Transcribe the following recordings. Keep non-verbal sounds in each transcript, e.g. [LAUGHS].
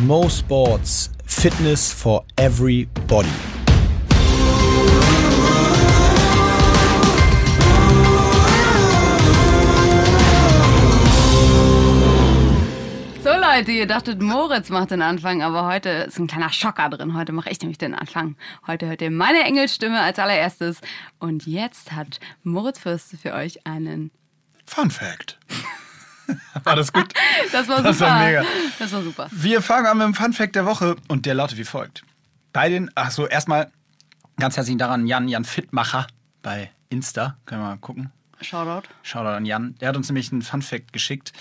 Mo Sports, Fitness for everybody. So Leute, ihr dachtet, Moritz macht den Anfang, aber heute ist ein kleiner Schocker drin. Heute mache ich nämlich den Anfang. Heute hört ihr meine Engelsstimme als allererstes. Und jetzt hat Moritz Fürste für euch einen... Fun Fact. War das gut? [LAUGHS] Das war super. Das war mega. Das war super. Wir fangen an mit dem Fun Fact der Woche und der lautet wie folgt. Bei den, achso, erstmal ganz herzlichen daran Jan, Jan Fittmacher bei Insta. Können wir mal gucken. Shoutout. Shoutout an Jan. Der hat uns nämlich einen Fun Fact geschickt.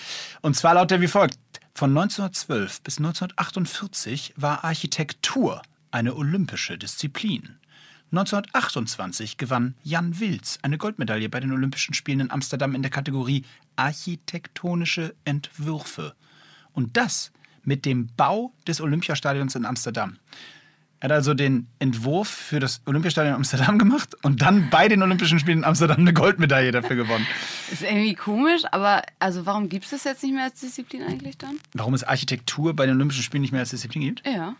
Und zwar lautet er wie folgt. Von 1912 bis 1948 war Architektur eine olympische Disziplin. 1928 gewann Jan Wilz eine Goldmedaille bei den Olympischen Spielen in Amsterdam in der Kategorie Architektonische Entwürfe. Und das mit dem Bau des Olympiastadions in Amsterdam. Er hat also den Entwurf für das Olympiastadion in Amsterdam gemacht und dann bei den Olympischen Spielen in Amsterdam eine Goldmedaille dafür gewonnen. Ist irgendwie komisch, aber also warum gibt es das jetzt nicht mehr als Disziplin eigentlich dann? Warum es Architektur bei den Olympischen Spielen nicht mehr als Disziplin gibt? Ja.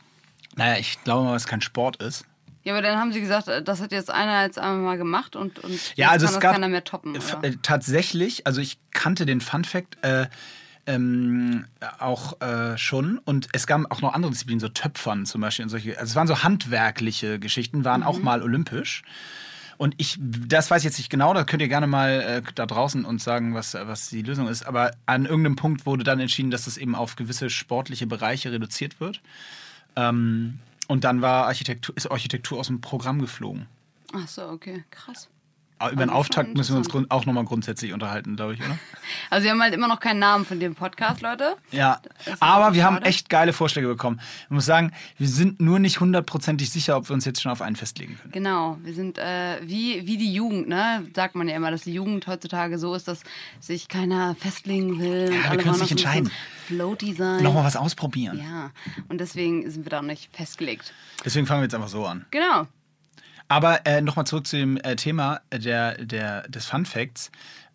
Naja, ich glaube mal, weil es kein Sport ist. Ja, aber dann haben sie gesagt, das hat jetzt einer jetzt einmal mal gemacht und, und Ja, also kann es das gab keiner mehr toppen. Oder? äh, tatsächlich, also ich kannte den Fun Fact äh, ähm, auch äh, schon und es gab auch noch andere Disziplinen, so Töpfern zum Beispiel und solche. Also es waren so handwerkliche Geschichten, waren auch mal olympisch. Und ich, das weiß ich jetzt nicht genau, da könnt ihr gerne mal äh, da draußen uns sagen, was, was die Lösung ist. Aber an irgendeinem Punkt wurde dann entschieden, dass das eben auf gewisse sportliche Bereiche reduziert wird. Ähm, und dann war Architektur, ist Architektur aus dem Programm geflogen. Ach so, okay, krass. Aber über den Auftakt müssen wir uns grund, auch nochmal grundsätzlich unterhalten, glaube ich, oder? [LAUGHS] Also wir haben halt immer noch keinen Namen von dem Podcast, Leute. Ja, aber wir haben schade. echt geile Vorschläge bekommen. Ich muss sagen, wir sind nur nicht hundertprozentig sicher, ob wir uns jetzt schon auf einen festlegen können. Genau, wir sind äh, wie, wie die Jugend, ne? Sagt man ja immer, dass die Jugend heutzutage so ist, dass sich keiner festlegen will. und wir alle können uns nicht entscheiden. Floaty sein. Nochmal was ausprobieren. Ja, und deswegen sind wir da noch nicht festgelegt. Deswegen fangen wir jetzt einfach so an. Genau. Aber äh, nochmal zurück zu dem äh, Thema der, der, des Fun Facts.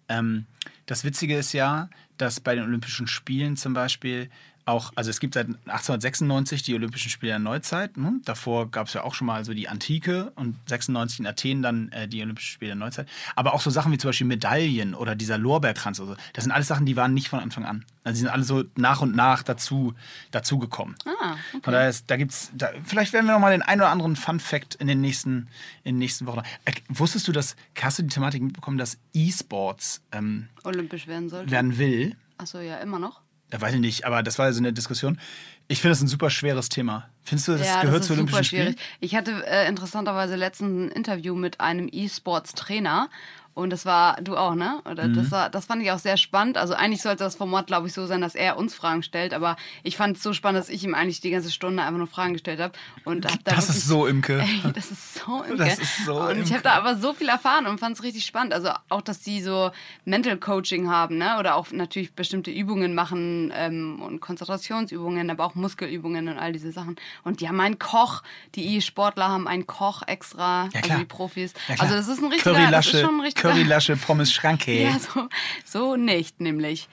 Ähm, das Witzige ist ja, dass bei den Olympischen Spielen zum Beispiel auch, also es gibt seit 1896 die Olympischen Spiele der Neuzeit. Ne? Davor gab es ja auch schon mal so die Antike und 96 in Athen dann äh, die Olympischen Spiele der Neuzeit. Aber auch so Sachen wie zum Beispiel Medaillen oder dieser Lorbeerkranz. oder so. Das sind alles Sachen, die waren nicht von Anfang an. Also die sind alle so nach und nach dazu, dazu gekommen. Ah, Von okay. daher ist, da gibt's, da, vielleicht werden wir noch mal den einen oder anderen Fun Fact in den nächsten, in den nächsten Wochen. Äh, wusstest du, dass, hast du die Thematik mitbekommen, dass E-Sports ähm, Olympisch werden sollte. werden will? Achso, ja, immer noch. Da weiß ich nicht, aber das war ja so eine Diskussion. Ich finde das ein super schweres Thema. Findest du, das ja, gehört das zu Olympischen. Spielen? Ich hatte äh, interessanterweise letztens ein Interview mit einem E-Sports-Trainer. Und das war, du auch, ne? Oder Mhm. das, war, das fand ich auch sehr spannend. Also eigentlich sollte das Format, glaube ich, so sein, dass er uns Fragen stellt. Aber ich fand es so spannend, dass ich ihm eigentlich die ganze Stunde einfach nur Fragen gestellt habe. Und hab da Das wirklich, ist so, Imke. [LAUGHS] Ey, das ist so imke. Das ist so Und ich imke. habe da aber so viel erfahren und fand es richtig spannend. Also auch, dass die so Mental Coaching haben, ne? Oder auch natürlich bestimmte Übungen machen ähm, und Konzentrationsübungen, aber auch Muskelübungen und all diese Sachen. Und die haben einen Koch, die E-Sportler haben einen Koch extra, Ja, also die Profis. Ja, also das ist ein richtiger, das ist schon ein richtiger. Currylasche, Pommes Schranke. Ja, so, so nicht, nämlich.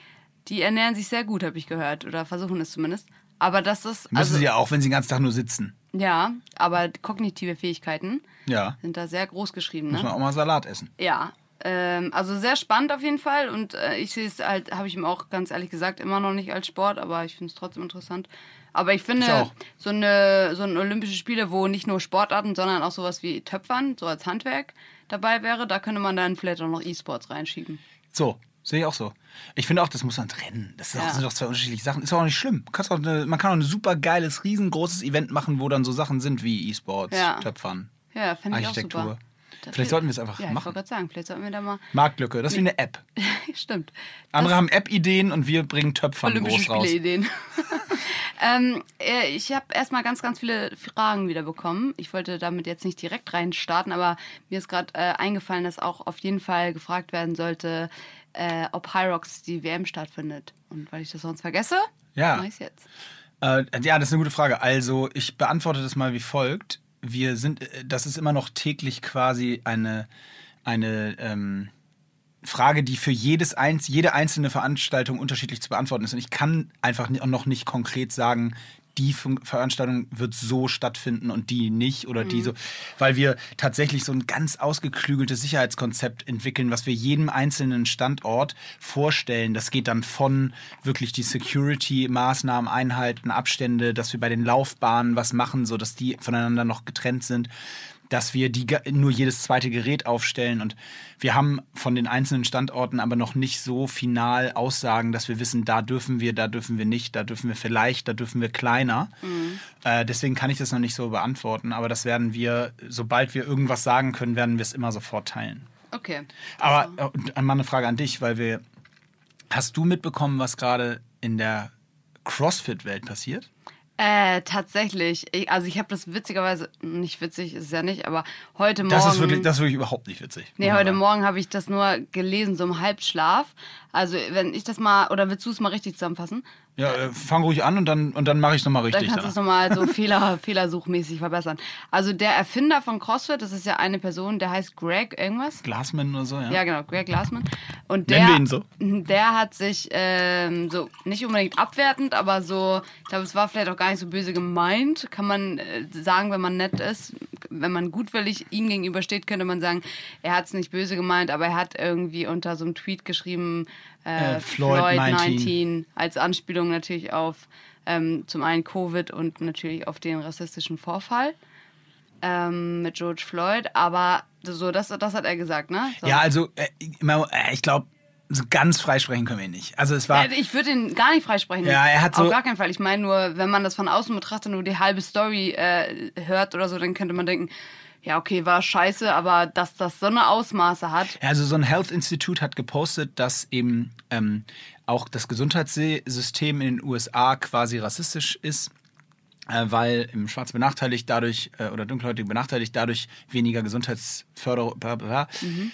Die ernähren sich sehr gut, habe ich gehört. Oder versuchen es zumindest. Aber das ist. Müssen Also, sie ja auch, wenn sie den ganzen Tag nur sitzen. ja, aber kognitive Fähigkeiten Ja. sind da sehr groß geschrieben. Muss Ne? man auch mal Salat essen. Ja, ähm, also sehr spannend auf jeden Fall. Und äh, ich sehe es halt, habe ich ihm auch ganz ehrlich gesagt, immer noch nicht als Sport, aber ich finde es trotzdem interessant. Aber ich Ich finde, auch. so eine so ein Olympische Spiele, wo nicht nur Sportarten, sondern auch sowas wie Töpfern, so als Handwerk dabei wäre, da könnte man dann vielleicht auch noch E-Sports reinschieben. So, sehe ich auch so. Ich finde auch, das muss man trennen. Das auch- Ja. sind doch zwei unterschiedliche Sachen. Ist auch nicht schlimm. Auch eine, man kann auch ein super geiles, riesengroßes Event machen, wo dann so Sachen sind wie E-Sports, Ja. Töpfern, Ja, finde ich auch Architektur. Super. Vielleicht sollten wir es einfach ja, ich machen. wollte gerade sagen, vielleicht sollten wir da mal. Marktlücke, das ist wie eine App. [LAUGHS] Stimmt. Andere Das- haben App-Ideen und wir bringen Töpfern Olympische groß raus. Spieleideen. [LAUGHS] ähm, äh, ich habe erstmal ganz, ganz viele Fragen wieder bekommen. Ich wollte damit jetzt nicht direkt rein starten, aber mir ist gerade äh, eingefallen, dass auch auf jeden Fall gefragt werden sollte, äh, ob Hyrox die WM stattfindet. Und weil ich das sonst vergesse, Ja. mache ich jetzt. Äh, ja, das ist eine gute Frage. Also, ich beantworte das mal wie folgt. Wir sind, äh, das ist immer noch täglich quasi eine, eine ähm, Frage, die für jedes eins, jede einzelne Veranstaltung unterschiedlich zu beantworten ist. Und ich kann einfach noch nicht konkret sagen, die Veranstaltung wird so stattfinden und die nicht oder mhm. die so, weil wir tatsächlich so ein ganz ausgeklügeltes Sicherheitskonzept entwickeln, was wir jedem einzelnen Standort vorstellen. Das geht dann von wirklich die Security-Maßnahmen einhalten, Abstände, dass wir bei den Laufbahnen was machen, so dass die voneinander noch getrennt sind dass wir die nur jedes zweite Gerät aufstellen und wir haben von den einzelnen Standorten aber noch nicht so final Aussagen, dass wir wissen, da dürfen wir, da dürfen wir nicht, da dürfen wir vielleicht, da dürfen wir kleiner. Mhm. Äh, deswegen kann ich das noch nicht so beantworten, aber das werden wir, sobald wir irgendwas sagen können, werden wir es immer sofort teilen. Okay. Aber also. äh, mal eine Frage an dich, weil wir, hast du mitbekommen, was gerade in der CrossFit-Welt passiert? Äh, tatsächlich. Ich, also ich habe das witzigerweise, nicht witzig ist es ja nicht, aber heute Morgen. Das ist wirklich, das ist wirklich überhaupt nicht witzig. Nee, heute Morgen habe ich das nur gelesen, so im Halbschlaf. Also wenn ich das mal, oder willst du es mal richtig zusammenfassen? Ja, äh, fang ruhig an und dann, und dann mache ich es nochmal richtig. Dann kannst du es nochmal so [LAUGHS] Fehler, fehlersuchmäßig verbessern. Also der Erfinder von CrossFit, das ist ja eine Person, der heißt Greg irgendwas. Glassman oder so, ja. Ja, genau, Greg Glassman. Und der, Nennen wir ihn so. [LAUGHS] Der hat sich ähm, so, nicht unbedingt abwertend, aber so, ich glaube, es war vielleicht auch gar nicht so böse gemeint, kann man äh, sagen, wenn man nett ist. Wenn man gutwillig ihm gegenübersteht, könnte man sagen, er hat es nicht böse gemeint, aber er hat irgendwie unter so einem Tweet geschrieben, äh, äh, Floyd, Floyd 19. 19. als Anspielung natürlich auf ähm, zum einen Covid und natürlich auf den rassistischen Vorfall ähm, mit George Floyd. Aber so, das, das hat er gesagt, ne? So. Ja, also äh, ich glaube, so ganz freisprechen können wir nicht. Also es war. Ich würde ihn gar nicht freisprechen. Ja, er hat so. Auf gar keinen Fall. Ich meine nur, wenn man das von außen betrachtet, nur die halbe Story äh, hört oder so, dann könnte man denken, ja, okay, war scheiße, aber dass das so eine Ausmaße hat. Also so ein Health Institute hat gepostet, dass eben ähm, auch das Gesundheitssystem in den USA quasi rassistisch ist. Äh, weil im Schwarz benachteiligt dadurch äh, oder Dunkelhäutige benachteiligt dadurch weniger Gesundheitsförderung. Mhm.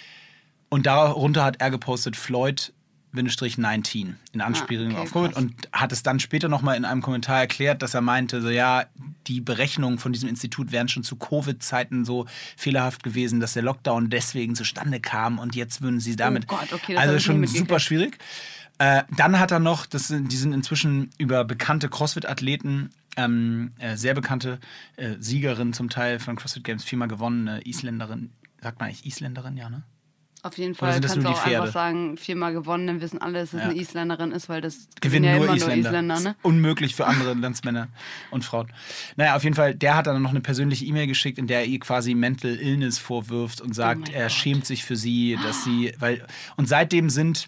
Und darunter hat er gepostet, Floyd 19 in Anspielung ah, okay, auf Covid und hat es dann später nochmal in einem Kommentar erklärt, dass er meinte, so ja, die Berechnungen von diesem Institut wären schon zu Covid-Zeiten so fehlerhaft gewesen, dass der Lockdown deswegen zustande kam und jetzt würden sie damit. Oh Gott, okay, das also schon super schwierig. Äh, dann hat er noch, das sind, die sind inzwischen über bekannte CrossFit-Athleten, ähm, äh, sehr bekannte äh, Siegerin zum Teil von CrossFit Games, viermal gewonnene Isländerin, sagt man eigentlich Isländerin, ja, ne? Auf jeden Fall kannst du auch einfach sagen, viermal gewonnen, dann wissen alle, dass es ja. eine Isländerin ist, weil das gewinnen ja nur, immer Isländer. nur Isländer. Ne? unmöglich für andere Landsmänner und Frauen. Naja, auf jeden Fall, der hat dann noch eine persönliche E-Mail geschickt, in der er ihr quasi Mental Illness vorwirft und sagt, oh er Gott. schämt sich für sie, dass sie, weil, und seitdem sind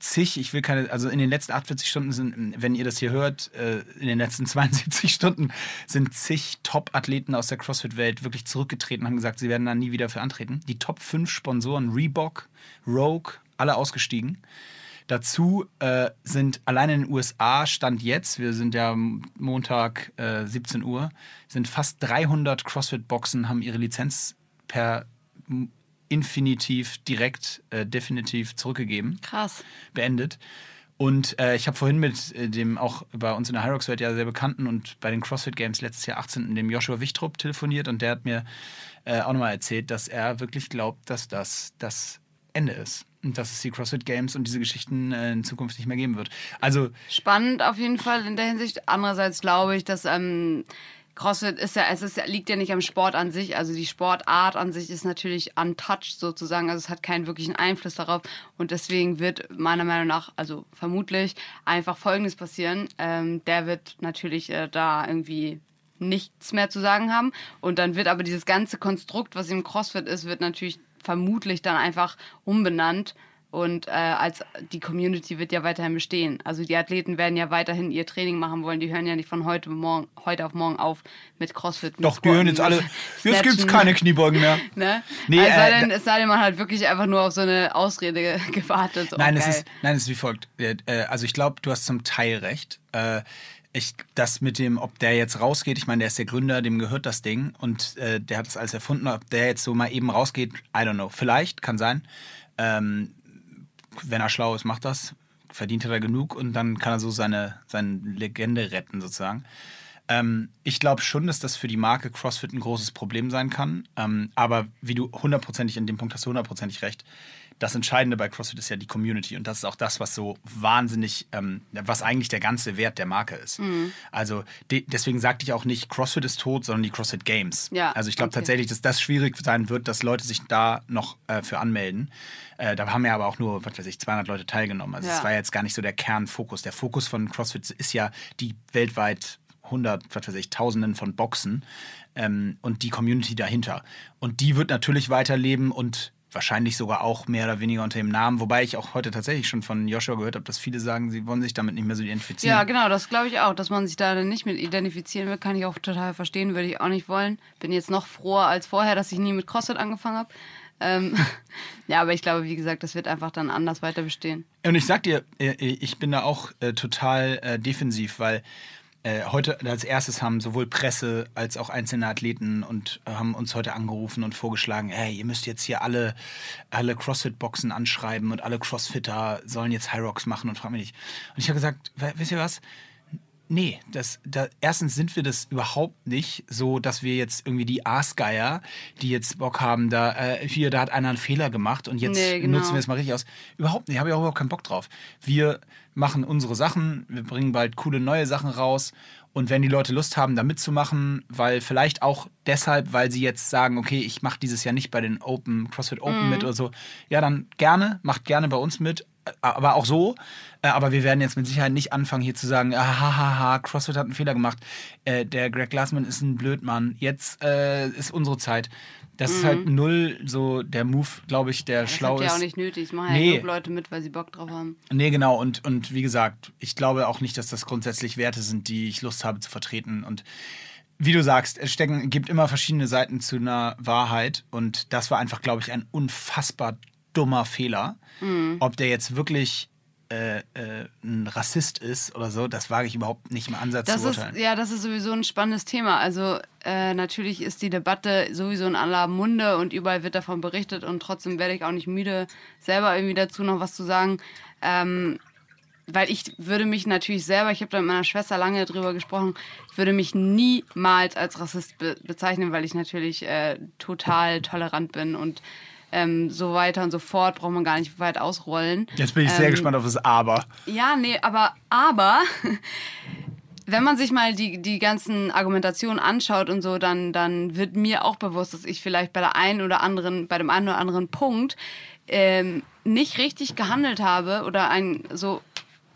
zig, ich will keine, also in den letzten 48 Stunden sind, wenn ihr das hier hört, äh, in den letzten [LAUGHS] 72 Stunden sind zig Top-Athleten aus der CrossFit-Welt wirklich zurückgetreten und haben gesagt, sie werden da nie wieder für antreten. Die Top 5 Sponsoren, Reebok, Rogue, alle ausgestiegen. Dazu äh, sind allein in den USA, Stand jetzt, wir sind ja Montag äh, 17 Uhr, sind fast 300 CrossFit-Boxen, haben ihre Lizenz per infinitiv, direkt, äh, definitiv zurückgegeben. Krass. Beendet. Und äh, ich habe vorhin mit äh, dem auch bei uns in der Hyrox-Welt ja sehr bekannten und bei den CrossFit Games letztes Jahr 18. dem Joshua Wichtrup telefoniert und der hat mir äh, auch nochmal erzählt, dass er wirklich glaubt, dass das das Ende ist. Und dass es die CrossFit Games und diese Geschichten äh, in Zukunft nicht mehr geben wird. Also spannend auf jeden Fall in der Hinsicht. Andererseits glaube ich, dass ähm, CrossFit ist ja, es ist, liegt ja nicht am Sport an sich. Also die Sportart an sich ist natürlich untouched sozusagen. Also es hat keinen wirklichen Einfluss darauf. Und deswegen wird meiner Meinung nach, also vermutlich, einfach Folgendes passieren. Ähm, der wird natürlich äh, da irgendwie nichts mehr zu sagen haben. Und dann wird aber dieses ganze Konstrukt, was im CrossFit ist, wird natürlich vermutlich dann einfach umbenannt und äh, als die Community wird ja weiterhin bestehen. Also die Athleten werden ja weiterhin ihr Training machen wollen. Die hören ja nicht von heute, morgen, heute auf morgen auf mit CrossFit. Mit Doch, die hören jetzt alle. Jetzt gibt es keine Kniebeugen mehr. [LAUGHS] ne? Nee, also äh, denn, es sei denn, man hat wirklich einfach nur auf so eine Ausrede gewartet. nein, es ist, nein, es ist wie folgt. Äh, also ich glaube, du hast zum Teil recht. Äh, ich, das mit dem, ob der jetzt rausgeht, ich meine, der ist der Gründer, dem gehört das Ding und äh, der hat das alles erfunden. Ob der jetzt so mal eben rausgeht, I don't know. Vielleicht, kann sein. Ähm, wenn er schlau ist, macht das. Verdient er genug und dann kann er so seine, seine Legende retten, sozusagen. Ähm, ich glaube schon, dass das für die Marke CrossFit ein großes Problem sein kann. Ähm, aber wie du hundertprozentig in dem Punkt hast, hundertprozentig recht. Das Entscheidende bei CrossFit ist ja die Community und das ist auch das, was so wahnsinnig, ähm, was eigentlich der ganze Wert der Marke ist. Mhm. Also de deswegen sagte ich auch nicht, CrossFit ist tot, sondern die CrossFit Games. Ja, also ich glaube okay. tatsächlich, dass das schwierig sein wird, dass Leute sich da noch äh, für anmelden. Äh, da haben ja aber auch nur, was weiß ich, 200 Leute teilgenommen. Also es Ja. war jetzt gar nicht so der Kernfokus. Der Fokus von CrossFit ist ja die weltweit 100, was weiß ich, Tausenden von Boxen ähm, und die Community dahinter. Und die wird natürlich weiterleben und wahrscheinlich sogar auch mehr oder weniger unter dem Namen, wobei ich auch heute tatsächlich schon von Joshua gehört habe, dass viele sagen, sie wollen sich damit nicht mehr so identifizieren. Ja, genau, das glaube ich auch, dass man sich da dann nicht mit identifizieren will, kann ich auch total verstehen, würde ich auch nicht wollen. Bin jetzt noch froher als vorher, dass ich nie mit CrossFit angefangen habe. Ähm, [LAUGHS] ja, aber ich glaube, wie gesagt, das wird einfach dann anders weiter bestehen. Und ich sag dir, äh, ich bin da auch äh, total äh, defensiv, weil äh, heute als erstes haben sowohl Presse als auch einzelne Athleten und äh, haben uns heute angerufen und vorgeschlagen, hey, ihr müsst jetzt hier alle, alle CrossFit-Boxen anschreiben und alle Crossfitter sollen jetzt High Rocks machen und frag mich nicht. Und ich habe gesagt, wisst ihr was? Nee, das, da, erstens sind wir das überhaupt nicht, so dass wir jetzt irgendwie die Aasgeier, die jetzt Bock haben, da, äh, hier, da hat einer einen Fehler gemacht und jetzt Nee, genau. nutzen wir es mal richtig aus. Überhaupt nicht, habe ich auch überhaupt keinen Bock drauf. Wir machen unsere Sachen, wir bringen bald coole neue Sachen raus und wenn die Leute Lust haben, da mitzumachen, weil vielleicht auch deshalb, weil sie jetzt sagen, okay, ich mache dieses Jahr nicht bei den Open, CrossFit Open Mhm. mit oder so, ja, dann gerne, macht gerne bei uns mit, aber auch so. Äh, Aber wir werden jetzt mit Sicherheit nicht anfangen, hier zu sagen, ah, ha, ha, ha, CrossFit hat einen Fehler gemacht. Äh, der Greg Glassman ist ein Blödmann. Jetzt äh, ist unsere Zeit. Das ist halt null so der Move, glaube ich, der Mhm. Das schlau habt ihr ist. auch nicht nötig. Ich mache Nee. ja nur Leute mit, weil sie Bock drauf haben. Nee, genau. Und, und wie gesagt, ich glaube auch nicht, dass das grundsätzlich Werte sind, die ich Lust habe zu vertreten. Und wie du sagst, es stecken, gibt immer verschiedene Seiten zu einer Wahrheit. Und das war einfach, glaube ich, ein unfassbar dummer Fehler. Ob der jetzt wirklich äh, äh, ein Rassist ist oder so, das wage ich überhaupt nicht im Ansatz Das zu ist, urteilen. ja, das ist sowieso ein spannendes Thema. Also äh, natürlich ist die Debatte sowieso in aller Munde und überall wird davon berichtet und trotzdem werde ich auch nicht müde, selber irgendwie dazu noch was zu sagen. Ähm, weil ich würde mich natürlich selber, ich habe da mit meiner Schwester lange drüber gesprochen, ich würde mich niemals als Rassist be bezeichnen, weil ich natürlich äh, total tolerant bin und ähm, so weiter und so fort, braucht man gar nicht weit ausrollen. Jetzt bin ich sehr Ähm, gespannt auf das Aber. Ja, nee, aber, aber, [LAUGHS] wenn man sich mal die, die ganzen Argumentationen anschaut und so, dann, dann wird mir auch bewusst, dass ich vielleicht bei der einen oder anderen, bei dem einen oder anderen Punkt ähm, nicht richtig gehandelt habe oder ein so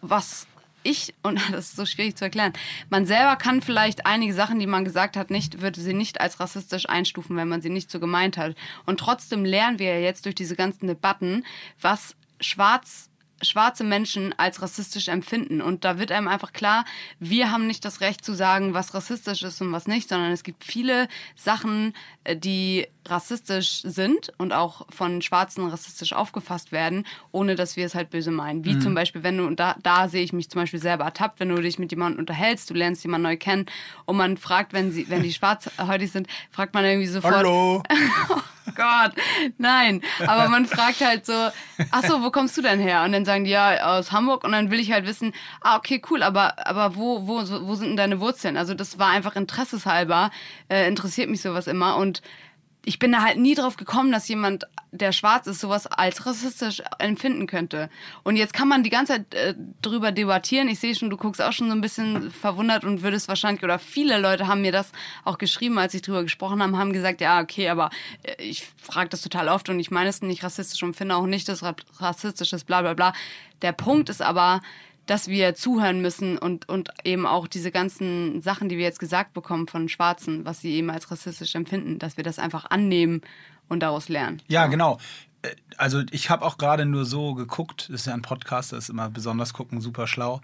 was ich, und [LAUGHS] das ist so schwierig zu erklären, man selber kann vielleicht einige Sachen, die man gesagt hat, nicht, würde sie nicht als rassistisch einstufen, wenn man sie nicht so gemeint hat. Und trotzdem lernen wir ja jetzt durch diese ganzen Debatten, was schwarz schwarze Menschen als rassistisch empfinden. Und da wird einem einfach klar, wir haben nicht das Recht zu sagen, was rassistisch ist und was nicht, sondern es gibt viele Sachen, äh, die rassistisch sind und auch von Schwarzen rassistisch aufgefasst werden, ohne dass wir es halt böse meinen. Wie zum Beispiel, wenn du, und da, da sehe ich mich zum Beispiel selber ertappt, wenn du dich mit jemandem unterhältst, du lernst jemanden neu kennen und man fragt, wenn sie, wenn die [LAUGHS] schwarzhäutig sind, fragt man irgendwie sofort, Hallo. [LAUGHS] Gott, nein. Aber man fragt halt so, ach so, wo kommst du denn her? Und dann sagen die ja aus Hamburg und dann will ich halt wissen, ah okay, cool, aber aber wo wo wo sind denn deine Wurzeln? Also das war einfach interesseshalber, äh, interessiert mich sowas immer und ich bin da halt nie drauf gekommen, dass jemand, der schwarz ist, sowas als rassistisch empfinden könnte. Und jetzt kann man die ganze Zeit äh, drüber debattieren. Ich sehe schon, du guckst auch schon so ein bisschen verwundert und würdest wahrscheinlich, oder viele Leute haben mir das auch geschrieben, als ich drüber gesprochen habe, haben gesagt, ja, okay, aber äh, ich frage das total oft und ich meine es nicht rassistisch und finde auch nicht, dass ra- rassistisch ist, bla bla bla. Der Punkt ist aber, dass wir zuhören müssen und, und eben auch diese ganzen Sachen, die wir jetzt gesagt bekommen von Schwarzen, was sie eben als rassistisch empfinden, dass wir das einfach annehmen und daraus lernen. Ja, genau. Äh, Also ich habe auch gerade nur so geguckt, das ist ja ein Podcast, das ist immer besonders gucken, super schlau,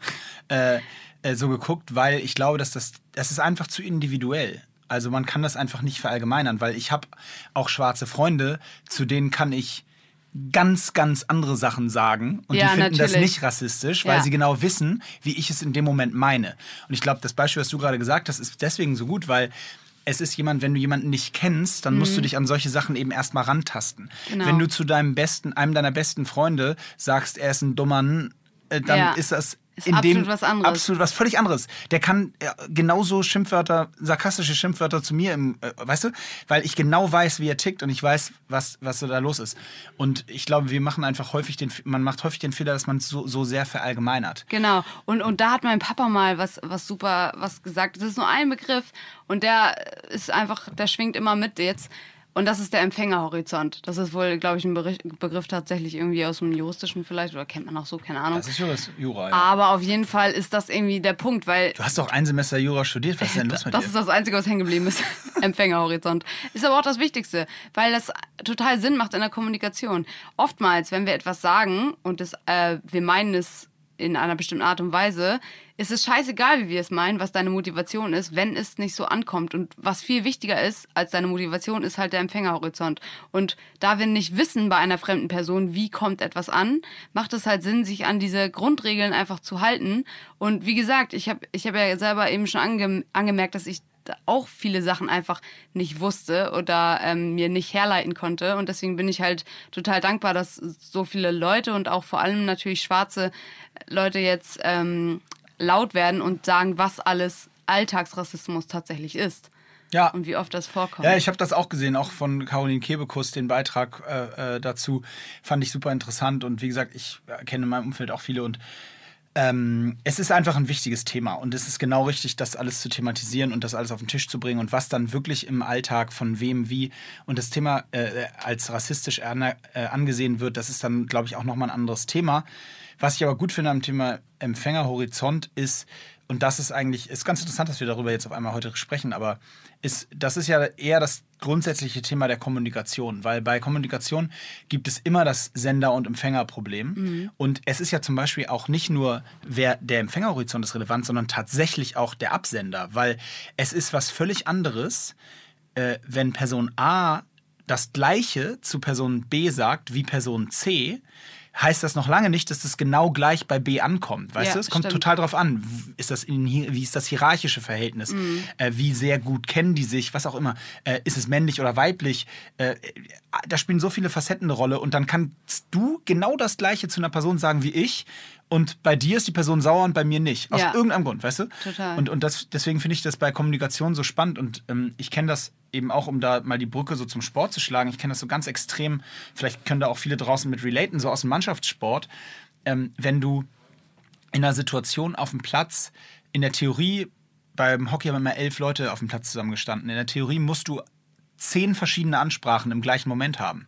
äh, äh, so geguckt, weil ich glaube, dass das, das ist einfach zu individuell. Also man kann das einfach nicht verallgemeinern, weil ich habe auch schwarze Freunde, zu denen kann ich ganz, ganz andere Sachen sagen und Ja, die finden das natürlich. nicht rassistisch, weil Ja. sie genau wissen, wie ich es in dem Moment meine. Und ich glaube, das Beispiel, was du gerade gesagt hast, ist deswegen so gut, weil es ist jemand, wenn du jemanden nicht kennst, dann musst du dich an solche Sachen eben erstmal rantasten. Mhm. Genau. Wenn du zu deinem besten, einem deiner besten Freunde sagst, er ist ein dummer, äh, dann Ja. ist das Ist in absolut dem was anderes. absolut was völlig anderes. Der kann äh, genauso Schimpfwörter, sarkastische Schimpfwörter zu mir im, äh, weißt du, weil ich genau weiß, wie er tickt und ich weiß, was was so da los ist. Und ich glaube, wir machen einfach häufig den, man macht häufig den Fehler, dass man es so, so sehr verallgemeinert. Genau. Und, und da hat mein Papa mal was, was super was gesagt. Das ist nur ein Begriff und der ist einfach, der schwingt immer mit jetzt. Und das ist der Empfängerhorizont. Das ist wohl, glaube ich, ein Bericht, Begriff tatsächlich irgendwie aus dem Juristischen vielleicht oder kennt man auch so, keine Ahnung. Das ist Jura, Jura ja. Aber auf jeden Fall ist das irgendwie der Punkt, weil Du hast doch ein Semester Jura studiert. Was ist denn los mit das dir? ist das Einzige, was hängen geblieben ist. [LAUGHS] Empfängerhorizont. Ist aber auch das Wichtigste, weil das total Sinn macht in der Kommunikation. Oftmals, wenn wir etwas sagen und das, äh, wir meinen es in einer bestimmten Art und Weise, ist es scheißegal, wie wir es meinen, was deine Motivation ist, wenn es nicht so ankommt. Und was viel wichtiger ist als deine Motivation, ist halt der Empfängerhorizont. Und da wir nicht wissen bei einer fremden Person, wie kommt etwas an, macht es halt Sinn, sich an diese Grundregeln einfach zu halten. Und wie gesagt, ich habe ich hab ja selber eben schon ange angemerkt, dass ich auch viele Sachen einfach nicht wusste oder ähm, mir nicht herleiten konnte. Und deswegen bin ich halt total dankbar, dass so viele Leute und auch vor allem natürlich schwarze Leute jetzt ähm, laut werden und sagen, was alles Alltagsrassismus tatsächlich ist. Ja. Und wie oft das vorkommt. Ja, ich habe das auch gesehen, auch von Caroline Kebekus, den Beitrag äh, äh, dazu. Fand ich super interessant. Und wie gesagt, ich äh, kenne in meinem Umfeld auch viele und ähm, es ist einfach ein wichtiges Thema und es ist genau richtig, das alles zu thematisieren und das alles auf den Tisch zu bringen und was dann wirklich im Alltag von wem wie und das Thema äh, als rassistisch an, äh, angesehen wird, das ist dann, glaube ich, auch nochmal ein anderes Thema. Was ich aber gut finde am Thema Empfängerhorizont ist, und das ist eigentlich, ist ganz interessant, dass wir darüber jetzt auf einmal heute sprechen, aber ist, das ist ja eher das grundsätzliche Thema der Kommunikation, weil bei Kommunikation gibt es immer das Sender- und Empfängerproblem. Und es ist ja zum Beispiel auch nicht nur, wer der Empfängerhorizont ist relevant, sondern tatsächlich auch der Absender, weil es ist was völlig anderes, äh, wenn Person A das Gleiche zu Person B sagt wie Person C, heißt das noch lange nicht, dass das genau gleich bei B ankommt. Weißt Ja, du, es kommt stimmt. total drauf an. Ist das in, wie ist das hierarchische Verhältnis? Mhm. Äh, wie sehr gut kennen die sich? Was auch immer. Äh, ist es männlich oder weiblich? Äh, da spielen so viele Facetten eine Rolle. Und dann kannst du genau das Gleiche zu einer Person sagen wie ich. Und bei dir ist die Person sauer und bei mir nicht. Aus Ja. irgendeinem Grund, weißt du? Total. Und, und das, deswegen finde ich das bei Kommunikation so spannend. Und ähm, ich kenne das eben auch, um da mal die Brücke so zum Sport zu schlagen. Ich kenne das so ganz extrem. Vielleicht können da auch viele draußen mit relaten, so aus dem Mannschaftssport. Ähm, wenn du in einer Situation auf dem Platz, in der Theorie, beim Hockey haben immer elf Leute auf dem Platz zusammengestanden. In der Theorie musst du zehn verschiedene Ansprachen im gleichen Moment haben.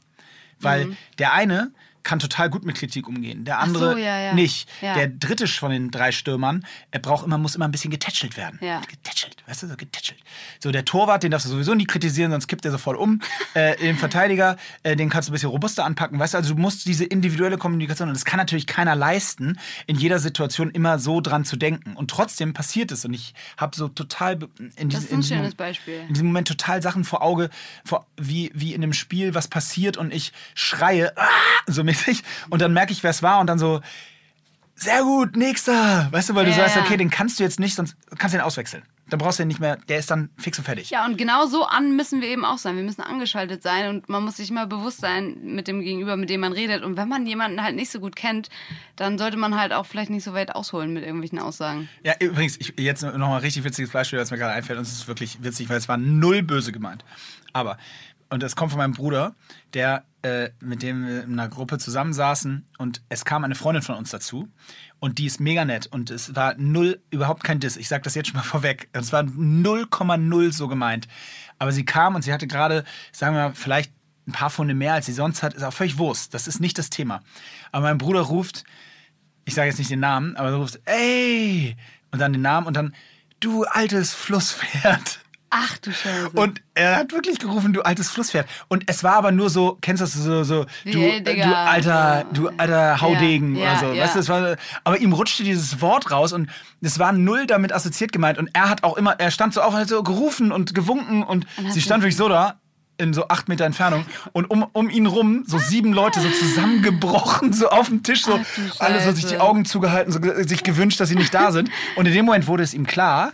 Weil Mhm. der eine kann total gut mit Kritik umgehen, der andere so, ja, ja. nicht. Ja. Der dritte von den drei Stürmern, er braucht immer, muss immer ein bisschen getätschelt werden. Ja. Getätschelt, weißt du, so getätschelt. So, der Torwart, den darfst du sowieso nie kritisieren, sonst kippt er sofort um. [LAUGHS] Äh, den Verteidiger, äh, den kannst du ein bisschen robuster anpacken, weißt du, also du musst diese individuelle Kommunikation, und das kann natürlich keiner leisten, in jeder Situation immer so dran zu denken. Und trotzdem passiert es und ich habe so total in, ist in diesem- in diesem Moment total Sachen vor Auge, vor, wie, wie in einem Spiel was passiert und ich schreie, ah, so mäßig. Und dann merke ich, wer es war und dann so, sehr gut, nächster. Weißt du, weil du Ja, sagst, okay, den kannst du jetzt nicht, sonst kannst du den auswechseln. Dann brauchst du den nicht mehr, der ist dann fix und fertig. Ja, und genau so an müssen wir eben auch sein. Wir müssen angeschaltet sein und man muss sich mal bewusst sein mit dem Gegenüber, mit dem man redet. Und wenn man jemanden halt nicht so gut kennt, dann sollte man halt auch vielleicht nicht so weit ausholen mit irgendwelchen Aussagen. Ja, übrigens, ich, jetzt noch mal ein richtig witziges Beispiel, was mir gerade einfällt. Und es ist wirklich witzig, weil es war null böse gemeint. Aber, und das kommt von meinem Bruder, der, äh, mit dem wir in einer Gruppe zusammensaßen und es kam eine Freundin von uns dazu. Und die ist mega nett. Und es war null, überhaupt kein Diss. Ich sag das jetzt schon mal [LAUGHS] vorweg. Es war 0,0 so gemeint. Aber sie kam und sie hatte gerade, sagen wir mal, vielleicht ein paar Funde mehr, als sie sonst hat. Ist auch völlig Wurst. Das ist nicht das Thema. Aber mein Bruder ruft, ich sage jetzt nicht den Namen, aber er ruft, ey! Und dann den Namen und dann, du altes Flusspferd. Ach du Scheiße. Und er hat wirklich gerufen, du altes Flusspferd. Und es war aber nur so, kennst du das so, so du, ey, Digga. du alter, du alter Haudegen Ja, oder so. ja. Weißt du, es war, aber ihm rutschte dieses Wort raus und es war null damit assoziiert gemeint. Und er hat auch immer, er stand so auf und hat so gerufen und gewunken und hat sie stand wirklich so da. In so acht Meter Entfernung und um, um ihn rum so sieben Leute so zusammengebrochen, so auf dem Tisch, so du alle so sich die. Augen zugehalten, so sich gewünscht, dass sie nicht da sind. Und in dem Moment wurde es ihm klar,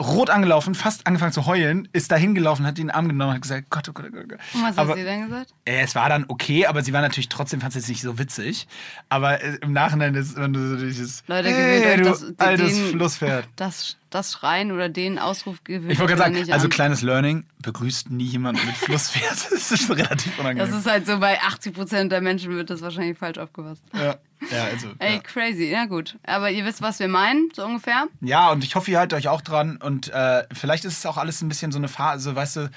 rot angelaufen, fast angefangen zu heulen, ist da hingelaufen, hat ihn in den Arm genommen und hat gesagt, Gott, oh Gott, oh Gott. Und was aber, hat sie denn gesagt? äh, es war dann okay, aber sie war natürlich trotzdem, fand es jetzt nicht so witzig. Aber äh, im Nachhinein ist wenn du so dieses, Leute, hey, du das- altes den- Flusspferd. Das, das Schreien oder den Ausruf gewöhnt Ich wollte gerade sagen, also an. kleines Learning, begrüßt nie jemanden mit [LAUGHS] Flusspferd. Das ist relativ unangenehm. Das ist halt so, bei 80 Prozent der Menschen wird das wahrscheinlich falsch aufgefasst. ja, ja, also, [LAUGHS] Ey, ja. crazy. Ja, gut. Aber ihr wisst, was wir meinen, so ungefähr. ja, und ich hoffe, ihr haltet euch auch dran. Und äh, vielleicht ist es auch alles ein bisschen so eine Phase, weißt du,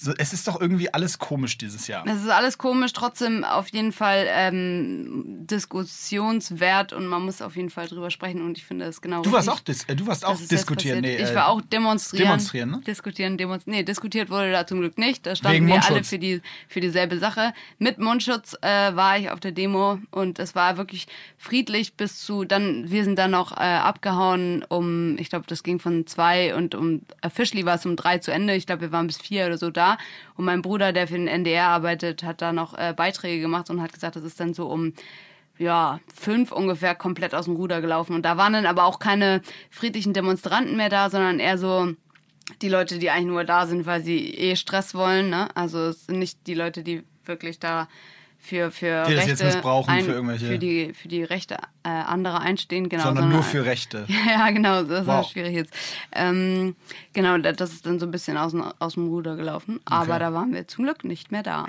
so, es ist doch irgendwie alles komisch dieses Jahr. Es ist alles komisch, trotzdem auf jeden Fall ähm, diskussionswert und man muss auf jeden Fall drüber sprechen und ich finde das genau Du warst auch, dis äh, du warst auch diskutieren. Nee, ich äh, war auch demonstrieren. demonstrieren, ne? Diskutieren, demonstrieren. Nee, diskutiert wurde da zum Glück nicht. Da standen Wegen wir alle Mundschutz. für, die, für dieselbe Sache. Mit Mundschutz äh, war ich auf der Demo und es war wirklich friedlich bis zu, dann, wir sind dann noch äh, abgehauen um, ich glaube, das ging von zwei und um, officially war es um drei zu Ende. Ich glaube, wir waren bis vier oder so da. Und mein Bruder, der für den NDR arbeitet, hat da noch äh, Beiträge gemacht und hat gesagt, das ist dann so um ja, fünf ungefähr komplett aus dem Ruder gelaufen. Und da waren dann aber auch keine friedlichen Demonstranten mehr da, sondern eher so die Leute, die eigentlich nur da sind, weil sie eh Stress wollen. Ne? Also es sind nicht die Leute, die wirklich da für, für Die das Rechte jetzt missbrauchen für irgendwelche- für die, für die Rechte äh, anderer einstehen. Genau, sondern nur für Rechte. [LAUGHS] ja, genau, das ist Wow. auch schwierig jetzt. Ähm, genau, da- das ist dann so ein bisschen aus, aus dem Ruder gelaufen. Aber da waren wir zum Glück nicht mehr da.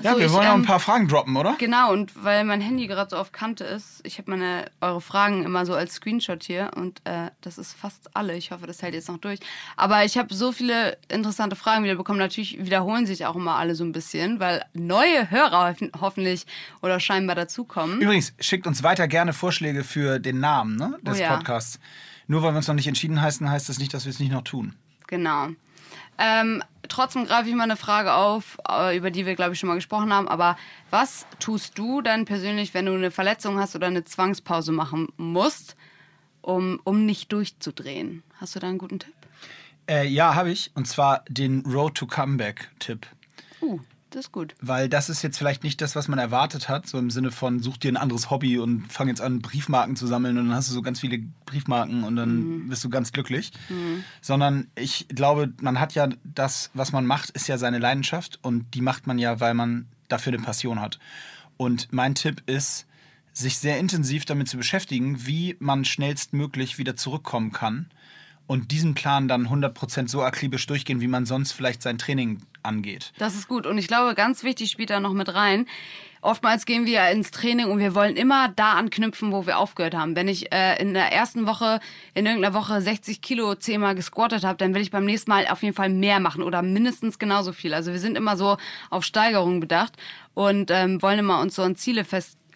Ja, So, wir ich, wollen noch ein ähm, paar Fragen droppen, oder? Genau, und weil mein Handy gerade so auf Kante ist, ich habe meine eure Fragen immer so als Screenshot hier und äh, das ist fast alle. Ich hoffe, das hält jetzt noch durch. Aber ich habe so viele interessante Fragen wieder bekommen. Natürlich wiederholen sich auch immer alle so ein bisschen, weil neue Hörer hoffen- hoffentlich oder scheinbar dazukommen. Übrigens, schickt uns weiter gerne Vorschläge für den Namen ne, des Oh ja. Podcasts. Nur weil wir uns noch nicht entschieden heißen, heißt das nicht, dass wir es nicht noch tun. Genau. Ähm, trotzdem greife ich mal eine Frage auf, äh, über die wir, glaube ich, schon mal gesprochen haben. Aber was tust du dann persönlich, wenn du eine Verletzung hast oder eine Zwangspause machen musst, um, um nicht durchzudrehen? Hast du da einen guten Tipp? Äh, ja, habe ich. Und zwar den Road to Comeback-Tipp. Uh, das ist gut. Weil das ist jetzt vielleicht nicht das, was man erwartet hat, so im Sinne von such dir ein anderes Hobby und fang jetzt an, Briefmarken zu sammeln und dann hast du so ganz viele Briefmarken und dann bist du ganz glücklich. Sondern ich glaube, man hat ja das, was man macht, ist ja seine Leidenschaft und die macht man ja, weil man dafür eine Passion hat. Und mein Tipp ist, sich sehr intensiv damit zu beschäftigen, wie man schnellstmöglich wieder zurückkommen kann und diesen Plan dann 100% so akribisch durchgehen, wie man sonst vielleicht sein Training angeht. Das ist gut. Und ich glaube, ganz wichtig spielt da noch mit rein. Oftmals gehen wir ins Training und wir wollen immer da anknüpfen, wo wir aufgehört haben. Wenn ich äh, in der ersten Woche, in irgendeiner Woche 60 Kilo zehnmal gesquattet habe, dann will ich beim nächsten Mal auf jeden Fall mehr machen oder mindestens genauso viel. Also wir sind immer so auf Steigerung bedacht und ähm, wollen immer uns so an Ziele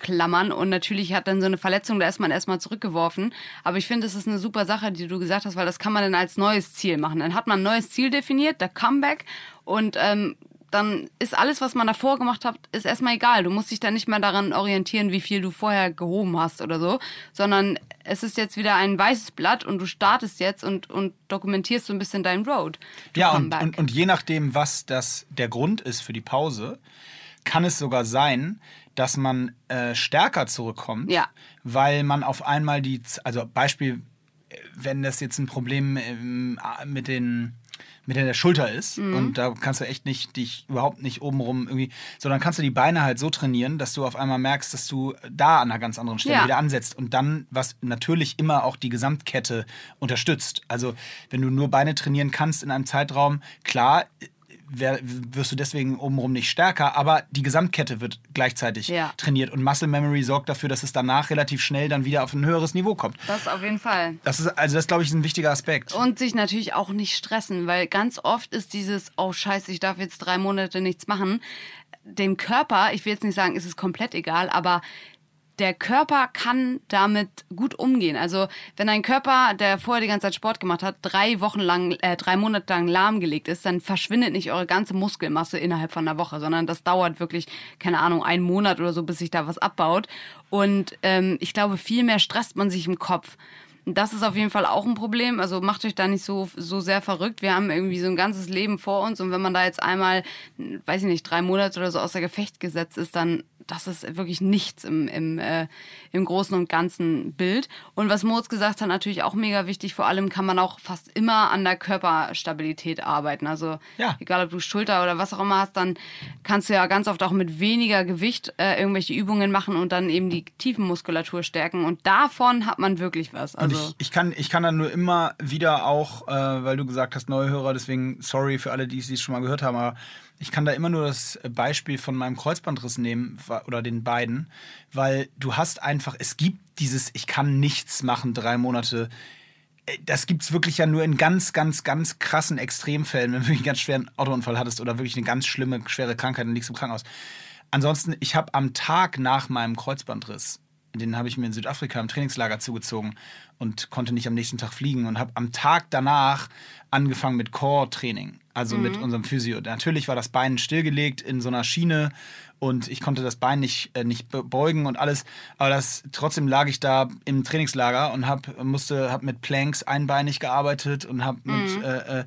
festklammern. Und natürlich hat dann so eine Verletzung, da ist man erstmal zurückgeworfen. Aber ich finde, es ist eine super Sache, die du gesagt hast, weil das kann man dann als neues Ziel machen. Dann hat man ein neues Ziel definiert, der Comeback. Und ähm, dann ist alles, was man davor gemacht hat, ist erstmal egal. Du musst dich dann nicht mehr daran orientieren, wie viel du vorher gehoben hast oder so, sondern es ist jetzt wieder ein weißes Blatt und du startest jetzt und, und dokumentierst so ein bisschen deinen Road. Ja, und, und, und je nachdem, was das der Grund ist für die Pause, kann es sogar sein, dass man äh, stärker zurückkommt, Ja. weil man auf einmal die, also Beispiel, äh, wenn das jetzt ein Problem ähm, mit den mit der Schulter ist Mhm. und da kannst du echt nicht dich überhaupt nicht obenrum irgendwie, sondern kannst du die Beine halt so trainieren, dass du auf einmal merkst, dass du da an einer ganz anderen Stelle Ja. wieder ansetzt und dann was natürlich immer auch die Gesamtkette unterstützt. Also wenn du nur Beine trainieren kannst in einem Zeitraum, klar wär, wirst du deswegen obenrum nicht stärker, aber die Gesamtkette wird gleichzeitig Ja. trainiert und Muscle Memory sorgt dafür, dass es danach relativ schnell dann wieder auf ein höheres Niveau kommt. das auf jeden Fall. Das ist also das glaube ich ist ein wichtiger Aspekt. Und sich natürlich auch nicht stressen, weil ganz oft ist dieses, oh scheiße, ich darf jetzt drei Monate nichts machen. Dem Körper, ich will jetzt nicht sagen, ist es komplett egal, aber der Körper kann damit gut umgehen. Also wenn ein Körper, der vorher die ganze Zeit Sport gemacht hat, drei Wochen lang, äh, drei Monate lang lahmgelegt ist, dann verschwindet nicht eure ganze Muskelmasse innerhalb von einer Woche, sondern das dauert wirklich, keine Ahnung, einen Monat oder so, bis sich da was abbaut. Und ähm, ich glaube, viel mehr stresst man sich im Kopf. Das ist auf jeden Fall auch ein Problem. Also macht euch da nicht so, so sehr verrückt. Wir haben irgendwie so ein ganzes Leben vor uns und wenn man da jetzt einmal, weiß ich nicht, drei Monate oder so außer Gefecht gesetzt ist, dann das ist wirklich nichts im, im, äh, im großen und ganzen Bild. Und was Moritz gesagt hat, natürlich auch mega wichtig, vor allem kann man auch fast immer an der Körperstabilität arbeiten. Also Ja. egal ob du Schulter oder was auch immer hast, dann kannst du ja ganz oft auch mit weniger Gewicht äh, irgendwelche Übungen machen und dann eben die Tiefenmuskulatur stärken. Und davon hat man wirklich was. Und Also ich, ich, kann, ich kann dann nur immer wieder auch, äh, weil du gesagt hast, neue Hörer, deswegen sorry für alle, die es schon mal gehört haben, aber ich kann da immer nur das Beispiel von meinem Kreuzbandriss nehmen oder den beiden, weil du hast einfach, es gibt dieses, ich kann nichts machen, drei Monate. Äh, Das gibt es wirklich ja nur in ganz, ganz, ganz krassen Extremfällen, wenn du wirklich einen ganz schweren Autounfall hattest oder wirklich eine ganz schlimme, schwere Krankheit und liegst im Krankenhaus. Ansonsten, ich habe am Tag nach meinem Kreuzbandriss, den habe ich mir in Südafrika im Trainingslager zugezogen und konnte nicht am nächsten Tag fliegen und habe am Tag danach angefangen mit Core-Training, also mit unserem Physio. Natürlich war das Bein stillgelegt in so einer Schiene und ich konnte das Bein nicht, äh, nicht be- beugen und alles, aber das, trotzdem lag ich da im Trainingslager und hab, musste, hab mit Planks einbeinig gearbeitet und habe mit äh,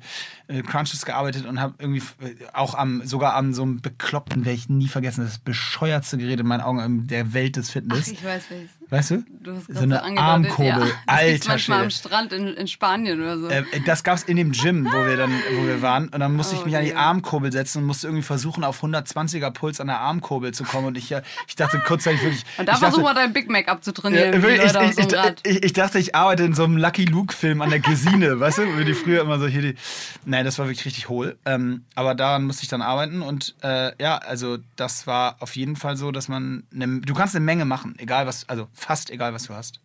äh, Crunches gearbeitet und habe irgendwie äh, auch am, sogar an so einem bekloppten, werde ich nie vergessen, das bescheuertste Gerät in meinen Augen der Welt des Ach, Fitness. ich weiß welches. Weißt du? Du hast so eine angedeutet, Armkurbel. Ja. Alter manchmal am. Strand in, in Spanien oder so. Äh, das gab es in dem Gym, wo wir dann, wo wir waren. Und dann musste ich Oh, mich an die. Armkurbel setzen und musste irgendwie versuchen, auf 120er Puls an der Armkurbel zu kommen. Und ich, äh, ich dachte kurzzeitig wirklich. [LAUGHS] und da ich versuch mal dein Big Mac ja, abzutrainieren, wirklich, ich, ich, so ich, ich, ich dachte, ich arbeite in so einem Lucky Luke-Film an der Gesine, [LAUGHS] weißt du, wie die früher immer so hier die. Nein, das war wirklich richtig hohl. Ähm, aber daran musste ich dann arbeiten und äh, ja, also das war auf jeden Fall so, dass man. Eine, du kannst eine Menge machen, egal was, also fast egal, was du hast.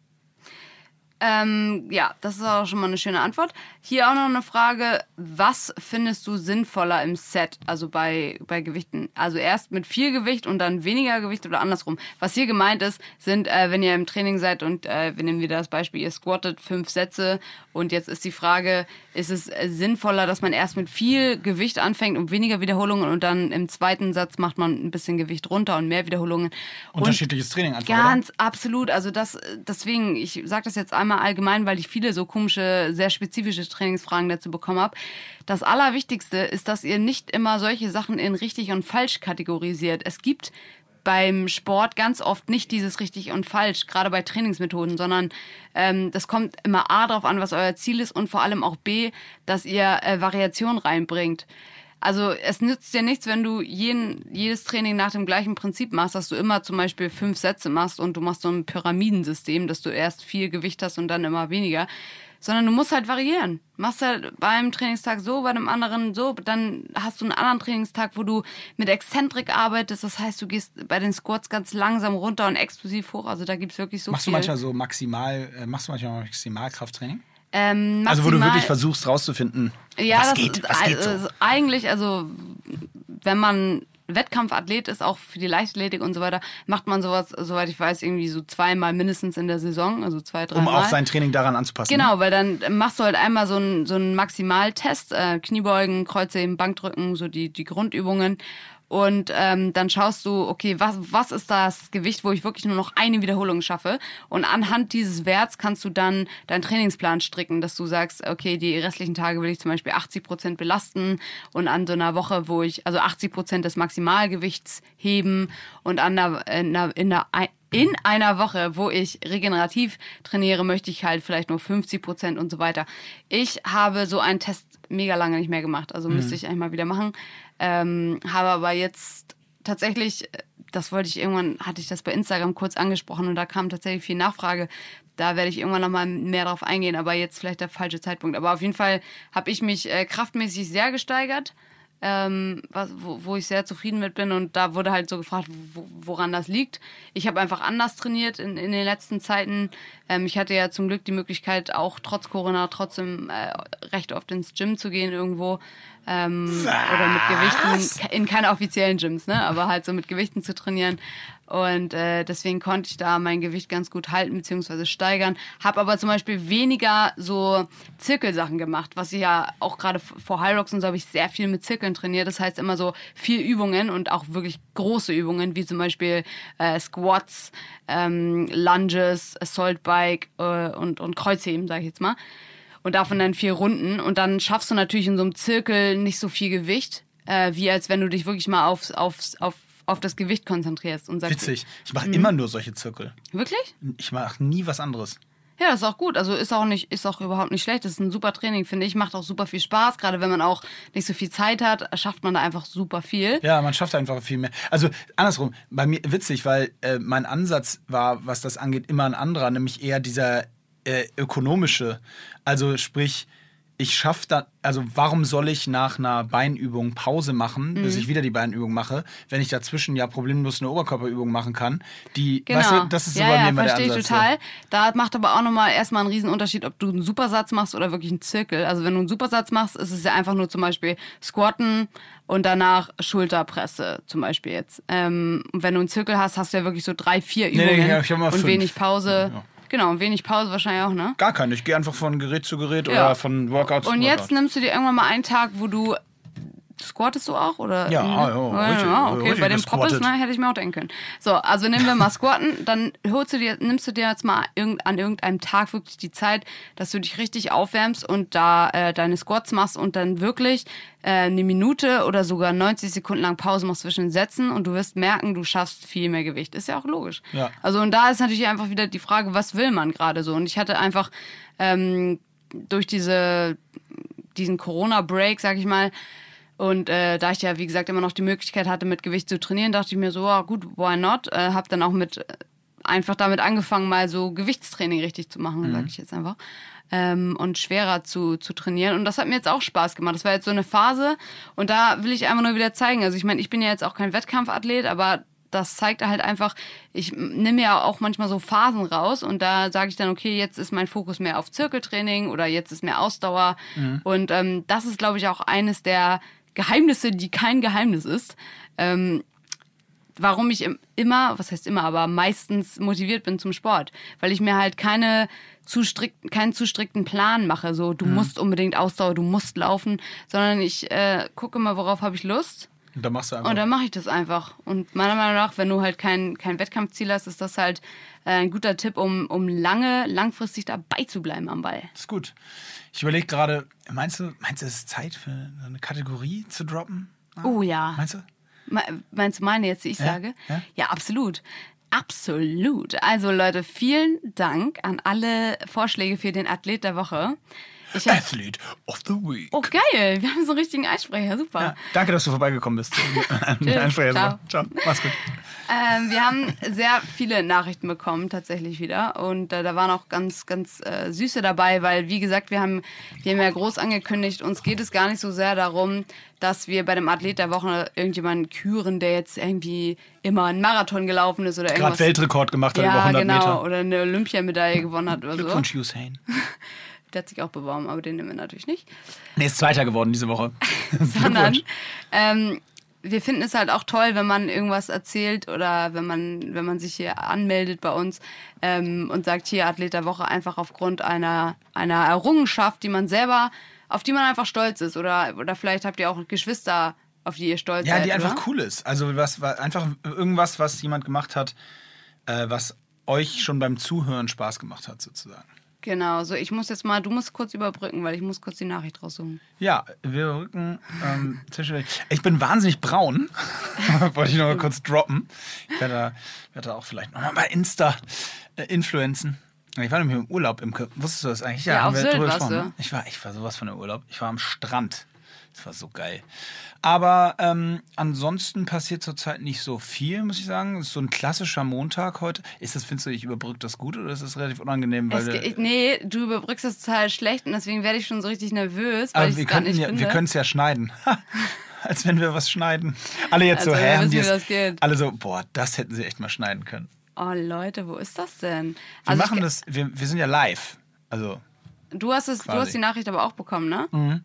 Ähm, ja, das ist auch schon mal eine schöne Antwort. Hier auch noch eine Frage. Was findest du sinnvoller im Set, also bei, bei Gewichten? Also erst mit viel Gewicht und dann weniger Gewicht oder andersrum? Was hier gemeint ist, sind, äh, wenn ihr im Training seid und äh, wir nehmen wieder das Beispiel, ihr squattet fünf Sätze und jetzt ist die Frage, ist es äh, sinnvoller, dass man erst mit viel Gewicht anfängt und weniger Wiederholungen und dann im zweiten Satz macht man ein bisschen Gewicht runter und mehr Wiederholungen? Und Unterschiedliches Training einfach. oder? Ganz absolut. Also das, deswegen, ich sage das jetzt einmal allgemein, weil ich viele so komische, sehr spezifische Trainingsfragen dazu bekommen habe. Das Allerwichtigste ist, dass ihr nicht immer solche Sachen in richtig und falsch kategorisiert. Es gibt beim Sport ganz oft nicht dieses richtig und falsch, gerade bei Trainingsmethoden, sondern ähm, das kommt immer A drauf an, was euer Ziel ist und vor allem auch B, dass ihr äh, Variation reinbringt. Also es nützt dir nichts, wenn du jeden, jedes Training nach dem gleichen Prinzip machst, dass du immer zum Beispiel fünf Sätze machst und du machst so ein Pyramidensystem, dass du erst viel Gewicht hast und dann immer weniger. Sondern du musst halt variieren. Machst halt beim Trainingstag so, bei dem anderen so, dann hast du einen anderen Trainingstag, wo du mit Exzentrik arbeitest. Das heißt, du gehst bei den Squats ganz langsam runter und explosiv hoch. Also da gibt's wirklich so Machst viel. du manchmal so maximal, äh, machst du manchmal Maximalkrafttraining? Ähm, Also wo du wirklich versuchst rauszufinden, Ja, was das geht, was geht so. also eigentlich, also wenn man Wettkampfathlet ist, auch für die Leichtathletik und so weiter, macht man sowas, soweit ich weiß, irgendwie so zweimal mindestens in der Saison, also zwei, drei um Mal. auch sein Training daran anzupassen. ne? Genau, weil dann machst du halt einmal so einen so einen Maximaltest, äh, Kniebeugen, Kreuzheben, Bankdrücken, so die, die Grundübungen. Und ähm, dann schaust du, okay, was, was ist das Gewicht, wo ich wirklich nur noch eine Wiederholung schaffe? Und anhand dieses Werts kannst du dann deinen Trainingsplan stricken, dass du sagst, okay, die restlichen Tage will ich zum Beispiel 80 Prozent belasten und an so einer Woche, wo ich, also 80 Prozent des Maximalgewichts heben und an einer, in einer, in einer in einer Woche, wo ich regenerativ trainiere, möchte ich halt vielleicht nur 50 Prozent und so weiter. Ich habe so einen Test mega lange nicht mehr gemacht, also müsste ich eigentlich mal wieder machen. Ähm, habe aber jetzt tatsächlich, äh, das wollte ich irgendwann, hatte ich das bei Instagram kurz angesprochen und da kam tatsächlich viel Nachfrage. Da werde ich irgendwann nochmal mehr drauf eingehen, aber jetzt vielleicht der falsche Zeitpunkt. Aber auf jeden Fall habe ich mich äh, kraftmäßig sehr gesteigert ähm, was, wo, wo ich sehr zufrieden mit bin. Und da wurde halt so gefragt, wo, woran das liegt. Ich habe einfach anders trainiert in, in den letzten Zeiten. Ähm, ich hatte ja zum Glück die Möglichkeit, auch trotz Corona trotzdem äh, recht oft ins Gym zu gehen irgendwo. Ähm, oder mit Gewichten, in keine offiziellen Gyms, ne? aber halt so mit Gewichten zu trainieren. Und äh, deswegen konnte ich da mein Gewicht ganz gut halten bzw. steigern. Habe aber zum Beispiel weniger so Zirkelsachen gemacht, was ich ja auch gerade vor High Rocks und so habe ich sehr viel mit Zirkeln trainiert. Das heißt immer so viel Übungen und auch wirklich große Übungen, wie zum Beispiel äh, Squats, ähm, Lunges, Assault Bike äh, und, und Kreuzheben, sage ich jetzt mal. Und davon dann vier Runden. Und dann schaffst du natürlich in so einem Zirkel nicht so viel Gewicht, äh, wie als wenn du dich wirklich mal aufs, aufs, auf auf das Gewicht konzentrierst und sagst. Witzig. Ich mache immer nur solche Zirkel. Wirklich? Ich mache nie was anderes. Ja, das ist auch gut. Also ist auch nicht, ist auch überhaupt nicht schlecht. Das ist ein super Training, finde ich. Macht auch super viel Spaß. Gerade wenn man auch nicht so viel Zeit hat, schafft man da einfach super viel. Ja, man schafft einfach viel mehr. Also andersrum, bei mir witzig, weil äh, mein Ansatz war, was das angeht, immer ein anderer, nämlich eher dieser äh, ökonomische. Also sprich, ich schaffe da, also warum soll ich nach einer Beinübung Pause machen, bis Mhm. ich wieder die Beinübung mache, wenn ich dazwischen ja problemlos eine Oberkörperübung machen kann, die, Genau. weißt du, das ist so ja, bei mir ja, immer der verstehe ich Ansatz. total. Da macht aber auch nochmal erstmal einen riesen Unterschied, ob du einen Supersatz machst oder wirklich einen Zirkel. Also wenn du einen Supersatz machst, ist es ja einfach nur zum Beispiel Squatten und danach Schulterpresse zum Beispiel jetzt. Ähm, und wenn du einen Zirkel hast, hast du ja wirklich so drei, vier nee, Übungen ja, ich hab mal und fünf. wenig Pause. Ja. Genau, und wenig Pause wahrscheinlich auch, ne? Gar keine. Ich gehe einfach von Gerät zu Gerät Ja. oder von Workout zu Und Workout. jetzt nimmst du dir irgendwann mal einen Tag, wo du Squattest du auch? Oder Ja, ja, ja, richtig, ja, okay. richtig Bei dem Poppes, ne, hätte ich mir auch denken können. So, also nehmen wir mal Squatten, dann holst du dir, nimmst du dir jetzt mal irgend, an irgendeinem Tag wirklich die Zeit, dass du dich richtig aufwärmst und da äh, deine Squats machst und dann wirklich äh, eine Minute oder sogar 90 Sekunden lang Pause machst zwischen den Sätzen und du wirst merken, du schaffst viel mehr Gewicht. Ist ja auch logisch. Ja. Also und da ist natürlich einfach wieder die Frage, was will man gerade so? Und ich hatte einfach ähm, durch diese diesen Corona-Break, sag ich mal, und äh, da ich ja, wie gesagt, immer noch die Möglichkeit hatte, mit Gewicht zu trainieren, dachte ich mir so, ja, gut, why not? Äh, hab dann auch mit äh, einfach damit angefangen, mal so Gewichtstraining richtig zu machen, sag ich jetzt einfach. Ähm, und schwerer zu, zu trainieren. Und das hat mir jetzt auch Spaß gemacht. Das war jetzt so eine Phase. Und da will ich einfach nur wieder zeigen. Also ich meine, ich bin ja jetzt auch kein Wettkampfathlet, aber das zeigt halt einfach, ich nehme ja auch manchmal so Phasen raus und da sage ich dann, okay, jetzt ist mein Fokus mehr auf Zirkeltraining oder jetzt ist mehr Ausdauer. Und ähm, das ist, glaube ich, auch eines der Geheimnisse, die kein Geheimnis ist. Ähm, warum ich im- immer, was heißt immer, aber meistens motiviert bin zum Sport. Weil ich mir halt keine zu strikt, keinen zu strikten Plan mache. So, du musst unbedingt Ausdauer, du musst laufen, sondern ich äh, gucke mal, worauf habe ich Lust. Und dann machst du einfach. Und dann mache ich das einfach. Und meiner Meinung nach, wenn du halt kein, kein Wettkampfziel hast, ist das halt äh, ein guter Tipp, um, um lange, langfristig dabei zu bleiben am Ball. ist gut. Ich überlege gerade, meinst du, meinst du, es ist Zeit für eine Kategorie zu droppen? Oh ja. Meinst du? Me- Meinst du meine jetzt, die ich Ja, sage? ja. ja, absolut. Absolut. Also Leute, vielen Dank an alle Vorschläge für den Athlet der Woche. Hab, Athlete of the Week. oh geil, wir haben so einen richtigen Einsprecher, super. Ja, danke, dass du vorbeigekommen bist. [LAUGHS] Tschüss, Einsprecher. ciao. Ciao. Mach's gut. Ähm, wir haben sehr viele Nachrichten bekommen, tatsächlich wieder. Und äh, da waren auch ganz, ganz äh, süße dabei, weil, wie gesagt, wir haben, wir haben ja groß angekündigt, uns geht es gar nicht so sehr darum, dass wir bei dem Athlet der Woche irgendjemanden küren, der jetzt irgendwie immer einen Marathon gelaufen ist oder Gerade irgendwas. Weltrekord gemacht hat über ja, 100 genau. Meter. Oder eine Olympiamedaille gewonnen hat oder so. Glückwunsch, Hussein. [LAUGHS] Der hat sich auch beworben, aber den nehmen wir natürlich nicht. Nee, ist Zweiter geworden diese Woche. [LAUGHS] sondern ähm, wir finden es halt auch toll, wenn man irgendwas erzählt oder wenn man, wenn man sich hier anmeldet bei uns ähm, und sagt, hier Athlet der Woche einfach aufgrund einer, einer Errungenschaft, die man selber, auf die man einfach stolz ist. Oder, oder vielleicht habt ihr auch Geschwister, auf die ihr stolz Ja, seid. die einfach oder? cool ist. Also was, was einfach irgendwas, was jemand gemacht hat, äh, was euch schon beim Zuhören Spaß gemacht hat, sozusagen. Genau, so ich muss jetzt mal, du musst kurz überbrücken, weil ich muss kurz die Nachricht raussuchen. Ja, wir rücken ähm, [LAUGHS] zwischendurch. Ich bin wahnsinnig braun. [LAUGHS] Wollte ich noch mal kurz droppen. Ich werde da, werde auch vielleicht noch mal bei Insta äh, influenzen. Ich war nämlich im Urlaub im Wusstest du das eigentlich? Ja, haben auf Sylt warst du. Ich war, ich war sowas von der Urlaub. Ich war am Strand. Das war so geil. Aber ähm, ansonsten passiert zurzeit nicht so viel, muss ich sagen. Es ist so ein klassischer Montag heute. Ist das, findest du, ich überbrücke das gut oder ist das relativ unangenehm? Weil Es, ge- nee, du überbrückst das total schlecht und deswegen werde ich schon so richtig nervös, weil Aber ich wir nicht ja, finde. wir können es ja schneiden. [LAUGHS] Als wenn wir was schneiden. Alle jetzt so, Also, hä, wir haben die das geht. Alle so, boah, das hätten sie echt mal schneiden können. Oh Leute, wo ist das denn? Wir Also machen das, wir, wir sind ja live. Also, Du hast es, du hast die Nachricht aber auch bekommen, ne?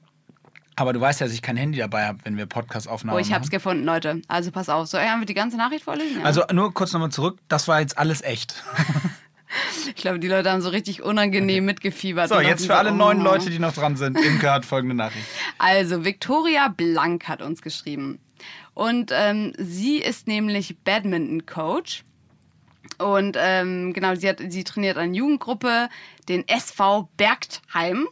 Aber du weißt ja, dass ich kein Handy dabei habe, wenn wir Podcast-Aufnahmen Oh, ich hab's machen. gefunden, Leute. Also pass auf. So, haben wir die ganze Nachricht vorlesen? Ja. Also nur kurz nochmal zurück, das war jetzt alles echt. [LAUGHS] ich glaube, die Leute haben so richtig unangenehm mitgefiebert. So, jetzt für alle so, neuen oh. Leute, die noch dran sind. Imke hat folgende Nachricht. Also, Victoria Blank hat uns geschrieben. Und ähm, sie ist nämlich Badminton-Coach. Und ähm, genau, sie, hat, sie trainiert eine Jugendgruppe, den SV Bergheim.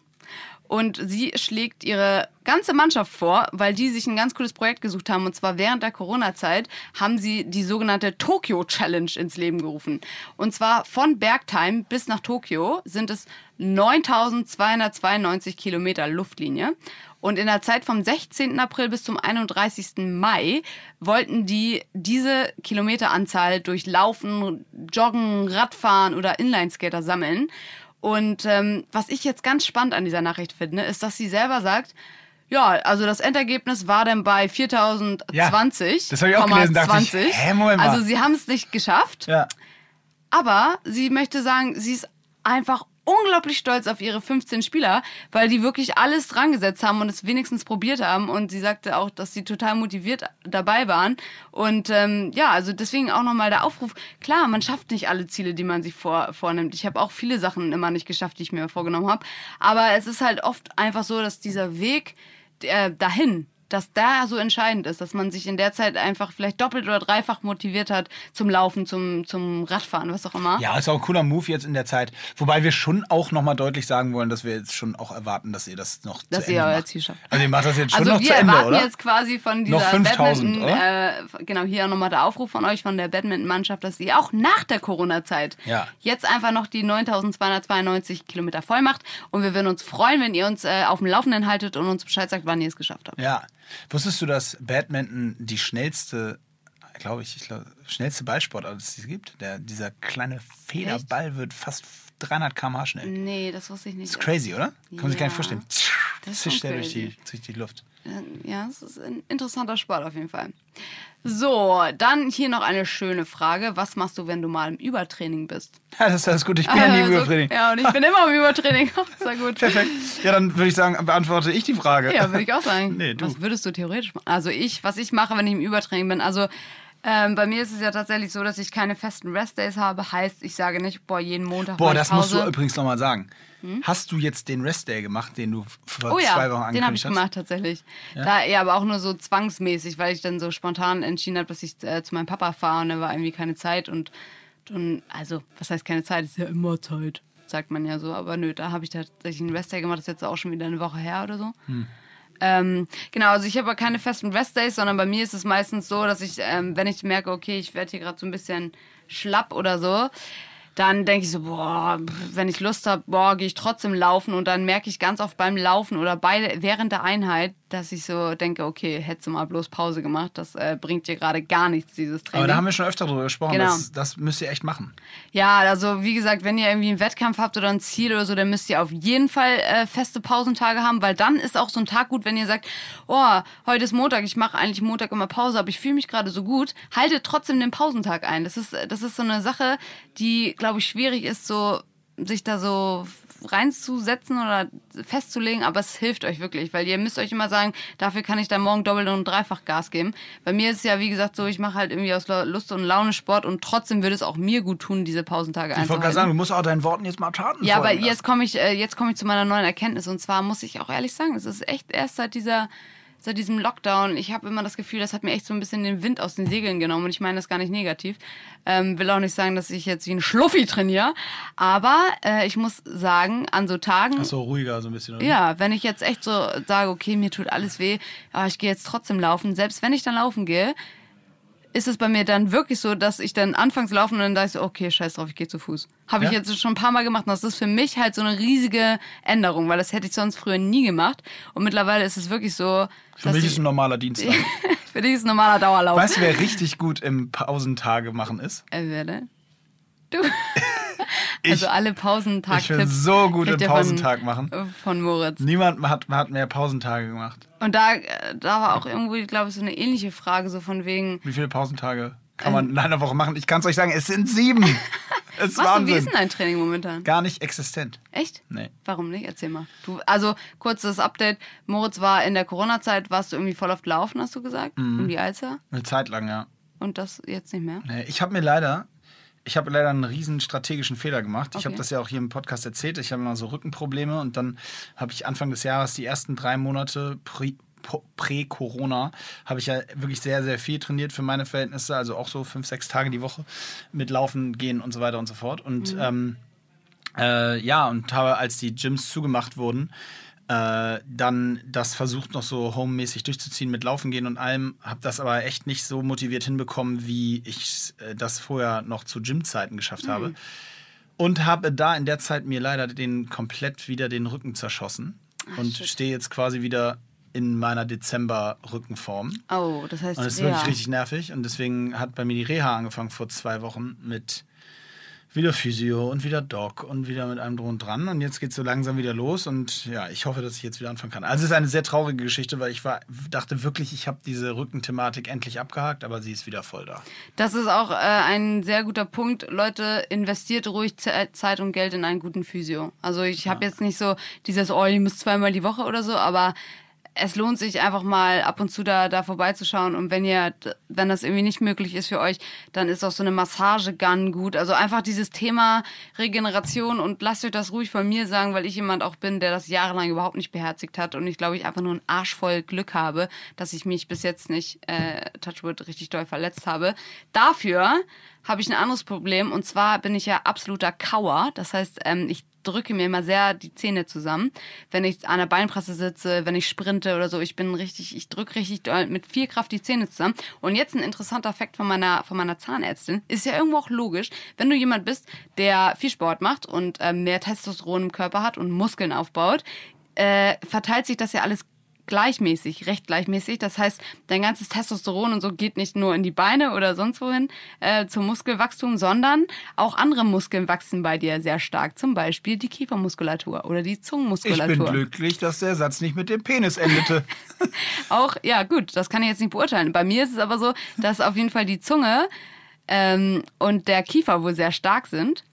Und sie schlägt ihre ganze Mannschaft vor, weil die sich ein ganz cooles Projekt gesucht haben. Und zwar während der Corona-Zeit haben sie die sogenannte Tokyo Challenge ins Leben gerufen. Und zwar von Bergheim bis nach Tokio sind es 9292 Kilometer Luftlinie. Und in der Zeit vom 16. April bis zum 31. Mai wollten die diese Kilometeranzahl durch Laufen, Joggen, Radfahren oder Inlineskater sammeln. Und ähm, was ich jetzt ganz spannend an dieser Nachricht finde, ist, dass sie selber sagt, ja, also das Endergebnis war dann bei 4020. Ja, das habe ich auch gelesen, dachte ich, 20. hä, Moment mal. Also sie haben es nicht geschafft. Ja. Aber sie möchte sagen, sie ist einfach unglaublich stolz auf ihre 15 Spieler, weil die wirklich alles dran gesetzt haben und es wenigstens probiert haben. Und sie sagte auch, dass sie total motiviert dabei waren. Und ähm, ja, also deswegen auch nochmal der Aufruf. Klar, man schafft nicht alle Ziele, die man sich vor, vornimmt. Ich habe auch viele Sachen immer nicht geschafft, die ich mir vorgenommen habe. Aber es ist halt oft einfach so, dass dieser Weg äh, dahin, dass da so entscheidend ist, dass man sich in der Zeit einfach vielleicht doppelt oder dreifach motiviert hat zum Laufen, zum, zum Radfahren, was auch immer. Ja, ist auch ein cooler Move jetzt in der Zeit. Wobei wir schon auch nochmal deutlich sagen wollen, dass wir jetzt schon auch erwarten, dass ihr das noch Dass zu ihr Ende euer macht. Ziel schafft. Also ihr macht das jetzt schon Also noch wir zu Ende, erwarten oder? jetzt quasi von dieser Noch 5000, Badminton, äh, genau hier nochmal der Aufruf von euch von der Badminton-Mannschaft, dass ihr auch nach der Corona-Zeit Ja. jetzt einfach noch die 9292 Kilometer voll macht und wir würden uns freuen, wenn ihr uns äh, auf dem Laufenden haltet und uns Bescheid sagt, wann ihr es geschafft habt. Ja. Wusstest du, dass Badminton die schnellste, glaube ich, ich glaube, schnellste Ballsportart ist, die es gibt? Der, dieser kleine Federball wird fast 300 km/h schnell. Nee, das wusste ich nicht. Das ist crazy, oder? Kann man sich gar nicht Ja. vorstellen. Das ist Zischt der durch die, durch die Luft. Ja, es ist ein interessanter Sport auf jeden Fall. So, dann hier noch eine schöne Frage. Was machst du, wenn du mal im Übertraining bist? [LAUGHS] Ja, das ist alles gut. Ich bin ja nie im Also, Übertraining. Ja, und ich bin immer im Übertraining. [LAUGHS] Sehr gut. Perfekt. Ja, dann würde ich sagen, beantworte ich die Frage. Ja, würde ich auch sagen. [LAUGHS] Nee, du. Was würdest du theoretisch machen? Also ich, was ich mache, wenn ich im Übertraining bin, also ähm, bei mir ist es ja tatsächlich so, dass ich keine festen Restdays habe. Heißt, ich sage nicht, boah, jeden Montag Boah, das musst du Pause. übrigens nochmal sagen. Hast du jetzt den Restday gemacht, den du vor Oh ja, zwei Wochen den habe ich angekündigt hast? gemacht tatsächlich. Da, ja, aber auch nur so zwangsmäßig, weil ich dann so spontan entschieden habe, dass ich äh, zu meinem Papa fahre und da war irgendwie keine Zeit und dann, also, was heißt keine Zeit? Ist ja immer Zeit, sagt man ja so. Aber nö, da habe ich tatsächlich einen Restday gemacht, das ist jetzt auch schon wieder eine Woche her oder so. Hm. Ähm, genau, also ich habe aber keine festen Restdays, sondern bei mir ist es meistens so, dass ich, ähm, wenn ich merke, okay, ich werde hier gerade so ein bisschen schlapp oder so, dann denke ich so, boah, wenn ich Lust habe, boah, gehe ich trotzdem laufen und dann merke ich ganz oft beim Laufen oder bei, während der Einheit, dass ich so denke, okay, hättest du mal bloß Pause gemacht, das äh, bringt dir gerade gar nichts, dieses Training. Aber da haben wir schon öfter drüber gesprochen. Genau. Das, das müsst ihr echt machen. Ja, also wie gesagt, wenn ihr irgendwie einen Wettkampf habt oder ein Ziel oder so, dann müsst ihr auf jeden Fall äh, feste Pausentage haben, weil dann ist auch so ein Tag gut, wenn ihr sagt, oh, heute ist Montag, ich mache eigentlich Montag immer Pause, aber ich fühle mich gerade so gut, haltet trotzdem den Pausentag ein. Das ist, das ist so eine Sache, die, glaube ich, schwierig ist, so sich da so reinzusetzen oder festzulegen, aber es hilft euch wirklich, weil ihr müsst euch immer sagen, dafür kann ich dann morgen doppelt und dreifach Gas geben. Bei mir ist es ja, wie gesagt, so, ich mache halt irgendwie aus Lust und Laune Sport und trotzdem würde es auch mir gut tun, diese Pausentage Ich wollte gerade einzuhalten. sagen, du musst auch deinen Worten jetzt mal Taten Ja, aber jetzt komme ich, äh, jetzt komme ich zu meiner neuen Erkenntnis und zwar muss ich auch ehrlich sagen, es ist echt erst seit dieser seit diesem Lockdown, ich habe immer das Gefühl, das hat mir echt so ein bisschen den Wind aus den Segeln genommen und ich meine das gar nicht negativ. Ähm, will auch nicht sagen, dass ich jetzt wie ein Schluffi trainiere, aber äh, ich muss sagen, an so Tagen, Ach so, ruhiger so ein bisschen. Oder? ja, wenn ich jetzt echt so sage, okay, mir tut alles weh, aber ich gehe jetzt trotzdem laufen, selbst wenn ich dann laufen gehe, ist es bei mir dann wirklich so, dass ich dann anfangs laufen und dann dachte ich so, okay, scheiß drauf, ich gehe zu Fuß. Habe ich Ja? jetzt schon ein paar Mal gemacht und das ist für mich halt so eine riesige Änderung, weil das hätte ich sonst früher nie gemacht. Und mittlerweile ist es wirklich so, Für mich ich, ist ein normaler Dienstag. [LAUGHS] für dich ist ein normaler Dauerlauf. weißt du, wer richtig gut im Pausentage machen ist? Äh, wer denn? Du. [LAUGHS] also alle Ich bin Pausentag-Tipps. so gut kriegt ihr von- Pausentag machen. Von Moritz. Niemand hat, hat mehr Pausentage gemacht. Und da, äh, da war auch irgendwie, glaube ich, so eine ähnliche Frage, so von wegen, Wie viele Pausentage kann man in einer Woche machen? Ich kann es euch sagen, es sind sieben. [LAUGHS] Es ist was, und wie ist Wahnsinn. denn dein Training momentan? Gar nicht existent. Echt? Nee. Warum nicht? Erzähl mal. Du, also, kurzes Update. Moritz war in der Corona-Zeit, warst du irgendwie voll oft laufen, hast du gesagt? Mhm. Um die Alster. Eine Zeit lang, ja. Und das jetzt nicht mehr? Nee, Ich habe mir leider, ich habe leider einen riesen strategischen Fehler gemacht. Ich Okay. habe das ja auch hier im Podcast erzählt. Ich habe immer so Rückenprobleme und dann habe ich Anfang des Jahres die ersten drei Monate Prä-Corona habe ich ja wirklich sehr, sehr viel trainiert für meine Verhältnisse, also auch so fünf, sechs Tage die Woche mit Laufen, Gehen und so weiter und so fort. Und ähm, äh, ja, und habe, als die Gyms zugemacht wurden, Äh, dann das versucht noch so homemäßig durchzuziehen mit Laufen gehen und allem, habe das aber echt nicht so motiviert hinbekommen, wie ich äh, das vorher noch zu Gymzeiten geschafft habe. Mhm. Und habe da in der Zeit mir leider den komplett wieder den Rücken zerschossen und shit. stehe jetzt quasi wieder in meiner Dezember-Rückenform. Oh, das heißt, Und das ist ja. wirklich richtig nervig. Und deswegen hat bei mir die Reha angefangen vor zwei Wochen mit wieder Physio und wieder Doc und wieder mit einem und dran. Und jetzt geht es so langsam wieder los. Und ja, ich hoffe, dass ich jetzt wieder anfangen kann. Also es ist eine sehr traurige Geschichte, weil ich war, dachte wirklich, ich habe diese Rückenthematik endlich abgehakt, aber sie ist wieder voll da. Das ist auch äh, ein sehr guter Punkt. Leute, investiert ruhig Ze- Zeit und Geld in einen guten Physio. Also ich habe jetzt nicht so dieses, oh, ich muss zweimal die Woche oder so, aber es lohnt sich einfach mal ab und zu da, da vorbeizuschauen. Und wenn ihr, wenn das irgendwie nicht möglich ist für euch, dann ist auch so eine Massagegun gut. Also einfach dieses Thema Regeneration und lasst euch das ruhig von mir sagen, weil ich jemand auch bin, der das jahrelang überhaupt nicht beherzigt hat und ich glaube, ich einfach nur einen Arsch voll Glück habe, dass ich mich bis jetzt nicht, äh, Touchwood, richtig doll verletzt habe. Dafür habe ich ein anderes Problem und zwar bin ich ja absoluter Kauer. Das heißt, ähm, ich drücke mir immer sehr die Zähne zusammen, wenn ich an der Beinpresse sitze, wenn ich sprinte oder so. Ich bin richtig, ich drücke richtig mit viel Kraft die Zähne zusammen. Und jetzt ein interessanter Fakt von meiner, von meiner Zahnärztin. Ist ja irgendwo auch logisch, wenn du jemand bist, der viel Sport macht und ähm, mehr Testosteron im Körper hat und Muskeln aufbaut, äh, verteilt sich das ja alles gleichmäßig, recht gleichmäßig. Das heißt, dein ganzes Testosteron und so geht nicht nur in die Beine oder sonst wohin äh, zum Muskelwachstum, sondern auch andere Muskeln wachsen bei dir sehr stark. Zum Beispiel die Kiefermuskulatur oder die Ich bin Zungenmuskulatur. glücklich, dass der Satz nicht mit dem Penis endete. [LAUGHS] Auch, ja gut, das kann ich jetzt nicht beurteilen. Bei mir ist es aber so, dass auf jeden Fall die Zunge ähm, und der Kiefer wohl sehr stark sind.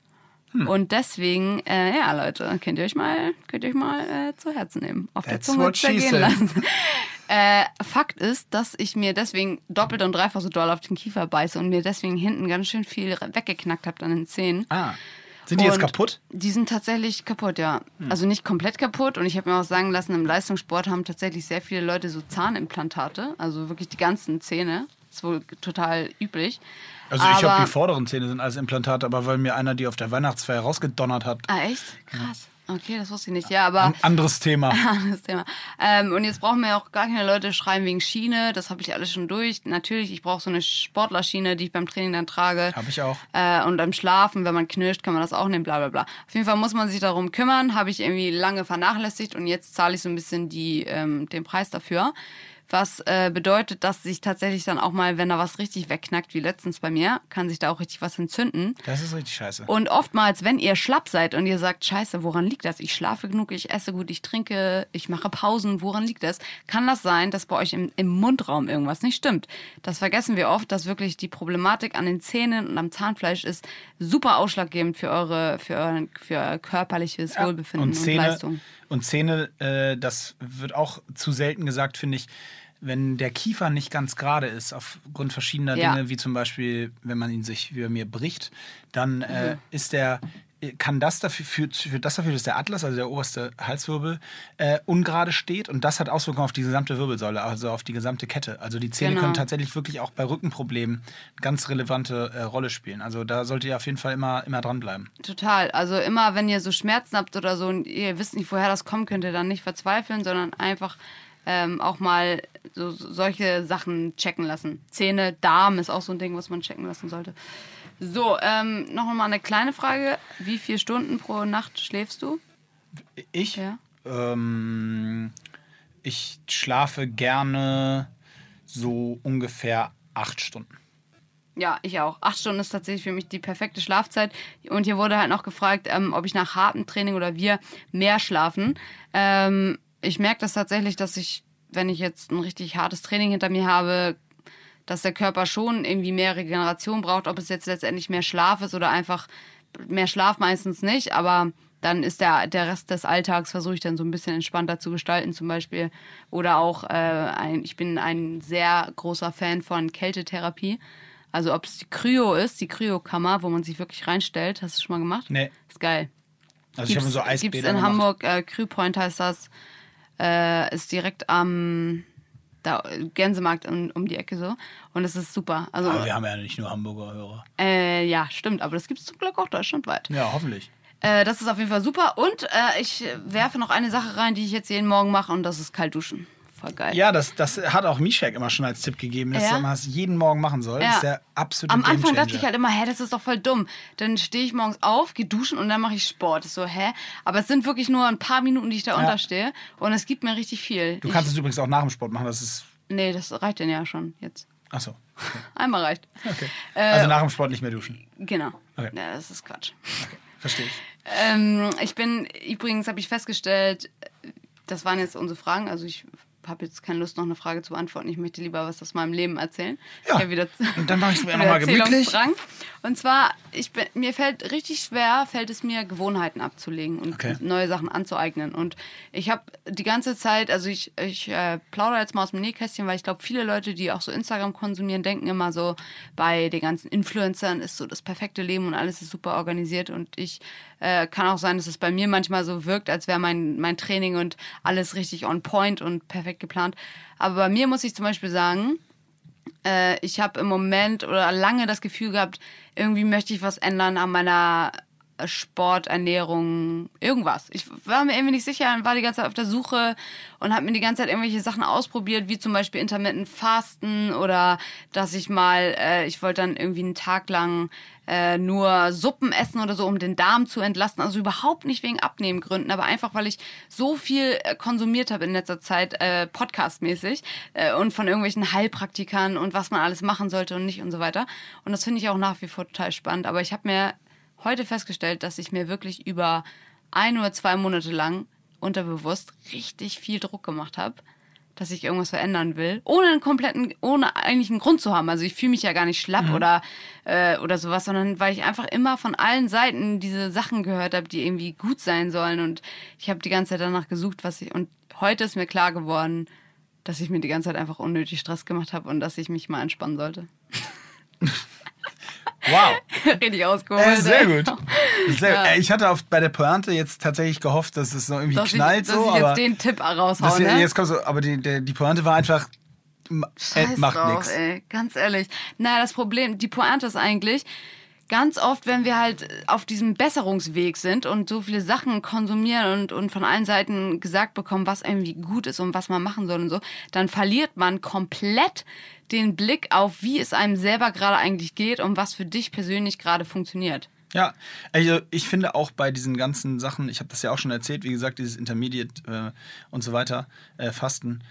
Hm. Und deswegen, äh, ja Leute, könnt ihr euch mal, könnt ihr euch mal äh, zu Herzen nehmen. Auf der That's Zunge what she zergehen lassen. [LAUGHS] Äh, Fakt ist, dass ich mir deswegen doppelt und dreifach so doll auf den Kiefer beiße und mir deswegen hinten ganz schön viel weggeknackt habe an den Zähnen. Ah. Sind die jetzt Und kaputt? Die sind tatsächlich kaputt, ja. Also nicht komplett kaputt. Und ich habe mir auch sagen lassen, im Leistungssport haben tatsächlich sehr viele Leute so Zahnimplantate. Also wirklich die ganzen Zähne. Ist wohl total üblich. Also ich Aber- habe die vorderen Zähne sind als Implantate, aber weil mir einer die auf der Weihnachtsfeier rausgedonnert hat. Ah, echt? Krass. Okay, das wusste ich nicht. Ja, aber Ein anderes Thema. [LAUGHS] anderes Thema. Ähm, und jetzt brauchen wir auch gar keine Leute schreien wegen Schiene. Das habe ich alles schon durch. Natürlich, ich brauche so eine Sportlerschiene, die ich beim Training dann trage. Habe ich auch. Äh, und beim Schlafen, wenn man knirscht, kann man das auch nehmen, bla bla bla. Auf jeden Fall muss man sich darum kümmern. Habe ich irgendwie lange vernachlässigt und jetzt zahle ich so ein bisschen die, ähm, den Preis dafür. Was äh, bedeutet, dass sich tatsächlich dann auch mal, wenn da was richtig wegknackt, wie letztens bei mir, kann sich da auch richtig was entzünden. Das ist richtig scheiße. Und oftmals, wenn ihr schlapp seid und ihr sagt, scheiße, woran liegt das? Ich schlafe genug, ich esse gut, ich trinke, ich mache Pausen, woran liegt das? Kann das sein, dass bei euch im, im Mundraum irgendwas nicht stimmt? Das vergessen wir oft, dass wirklich die Problematik an den Zähnen und am Zahnfleisch ist super ausschlaggebend für eure, für euer, für euer körperliches Wohlbefinden und und, Zähne, Leistung. und Zähne äh, das wird auch zu selten gesagt, finde ich. Wenn der Kiefer nicht ganz gerade ist, aufgrund verschiedener Ja. Dinge, wie zum Beispiel, wenn man ihn sich wie bei mir bricht, dann äh, Mhm. ist der, kann das dafür, führt, führt das dafür, dass der Atlas, also der oberste Halswirbel, äh, ungerade steht und das hat Auswirkungen auf die gesamte Wirbelsäule, also auf die gesamte Kette. Also die Zähne Genau. können tatsächlich wirklich auch bei Rückenproblemen eine ganz relevante äh, Rolle spielen. Also da solltet ihr auf jeden Fall immer, immer dranbleiben. Total. Also immer, wenn ihr so Schmerzen habt oder so und ihr wisst nicht, woher das kommen könnte, dann nicht verzweifeln, sondern einfach ähm, auch mal so, so solche Sachen checken lassen. Zähne, Darm ist auch so ein Ding, was man checken lassen sollte. So, ähm, noch mal eine kleine Frage. Wie viele Stunden pro Nacht schläfst du? Ich? Ja. Ähm, ich schlafe gerne so ungefähr acht Stunden. Ja, ich auch. Acht Stunden ist tatsächlich für mich die perfekte Schlafzeit. Und hier wurde halt noch gefragt, ähm, ob ich nach hartem Training oder wir mehr schlafen. Ähm, ich merke das tatsächlich, dass ich, wenn ich jetzt ein richtig hartes Training hinter mir habe, dass der Körper schon irgendwie mehr Regeneration braucht. Ob es jetzt letztendlich mehr Schlaf ist oder einfach mehr Schlaf meistens nicht. Aber dann ist der, der Rest des Alltags, versuche ich dann so ein bisschen entspannter zu gestalten zum Beispiel. Oder auch, äh, ein, ich bin ein sehr großer Fan von Kältetherapie. Also ob es die Kryo ist, die Kryokammer, wo man sich wirklich reinstellt. Hast du schon mal gemacht? Nee. Ist geil. Also ich habe so Eisbäder Gibt's in gemacht. Hamburg, äh, Krüpoint heißt das. Äh, ist direkt am da, Gänsemarkt um, um die Ecke so. Und es ist super. Also, Aber wir haben ja nicht nur Hamburger Hörer. äh, ja, stimmt. Aber das gibt es zum Glück auch deutschlandweit. Ja, hoffentlich. Äh, das ist auf jeden Fall super. Und äh, ich werfe noch eine Sache rein, die ich jetzt jeden Morgen mache, und das ist kalt duschen. Voll geil. Ja, das, das hat auch Mishak immer schon als Tipp gegeben, dass Ja. man das jeden Morgen machen soll. Ja. Das ist der absolute Am Anfang dachte ich halt immer, hä, das ist doch voll dumm. Dann stehe ich morgens auf, gehe duschen und dann mache ich Sport. Ist so, hä? Aber es sind wirklich nur ein paar Minuten, die ich da unterstehe. Und es gibt mir richtig viel. Du kannst es übrigens auch nach dem Sport machen, das ist. ich, nee, das reicht denn ja schon jetzt. Achso. [LAUGHS] Einmal reicht. Okay. Äh, Also nach dem Sport nicht mehr duschen. Genau. Okay. Ja, das ist Quatsch. Verstehe ich. Ähm, ich bin, übrigens habe ich festgestellt, das waren jetzt unsere Fragen, also ich habe jetzt keine Lust, noch eine Frage zu beantworten. Ich möchte lieber was aus meinem Leben erzählen. Ja, wieder, und dann mache ich es mir [LAUGHS] nochmal gemütlich. Und zwar, ich bin, mir fällt richtig schwer, fällt es mir, Gewohnheiten abzulegen und Okay. neue Sachen anzueignen. Und ich habe die ganze Zeit, also ich, ich äh, plaudere jetzt mal aus dem Nähkästchen, weil ich glaube, viele Leute, die auch so Instagram konsumieren, denken immer so, bei den ganzen Influencern ist so das perfekte Leben und alles ist super organisiert. Und ich äh, kann auch sein, dass es bei mir manchmal so wirkt, als wäre mein, mein Training und alles richtig on point und perfekt geplant. Aber bei mir muss ich zum Beispiel sagen, äh, ich habe im Moment oder lange das Gefühl gehabt, irgendwie möchte ich was ändern an meiner Sport, Ernährung, irgendwas. Ich war mir irgendwie nicht sicher und war die ganze Zeit auf der Suche und habe mir die ganze Zeit irgendwelche Sachen ausprobiert, wie zum Beispiel Intermittent Fasten oder dass ich mal, äh, ich wollte dann irgendwie einen Tag lang äh, nur Suppen essen oder so, um den Darm zu entlasten. Also überhaupt nicht wegen Abnehmgründen, aber einfach, weil ich so viel äh, konsumiert habe in letzter Zeit, äh, podcastmäßig äh, und von irgendwelchen Heilpraktikern und was man alles machen sollte und nicht und so weiter. Und das finde ich auch nach wie vor total spannend. Aber ich habe mir heute festgestellt, dass ich mir wirklich über ein oder zwei Monate lang unterbewusst richtig viel Druck gemacht habe, dass ich irgendwas verändern will, ohne einen kompletten, ohne eigentlich einen Grund zu haben. Also ich fühle mich ja gar nicht schlapp oder äh, oder sowas, sondern weil ich einfach immer von allen Seiten diese Sachen gehört habe, die irgendwie gut sein sollen und ich habe die ganze Zeit danach gesucht, was ich und heute ist mir klar geworden, dass ich mir die ganze Zeit einfach unnötig Stress gemacht habe und dass ich mich mal entspannen sollte. [LAUGHS] Wow. [LAUGHS] Richtig ausgeholt. Äh, sehr ey. gut. Sehr, Ja. äh, Ich hatte auf, bei der Pointe jetzt tatsächlich gehofft, dass es noch irgendwie Dass knallt ich, dass so, ich aber jetzt den Tipp das, raushaue, ne? jetzt kommt so, aber die, der, die Pointe war einfach Scheiß macht nichts. Ganz ehrlich. Naja, das Problem, die Pointe ist eigentlich, ganz oft, wenn wir halt auf diesem Besserungsweg sind und so viele Sachen konsumieren und, und von allen Seiten gesagt bekommen, was irgendwie gut ist und was man machen soll und so, dann verliert man komplett den Blick auf, wie es einem selber gerade eigentlich geht und was für dich persönlich gerade funktioniert. Ja, also ich finde auch bei diesen ganzen Sachen, ich habe das ja auch schon erzählt, wie gesagt, dieses Intermediate äh, und so weiter, äh, Fasten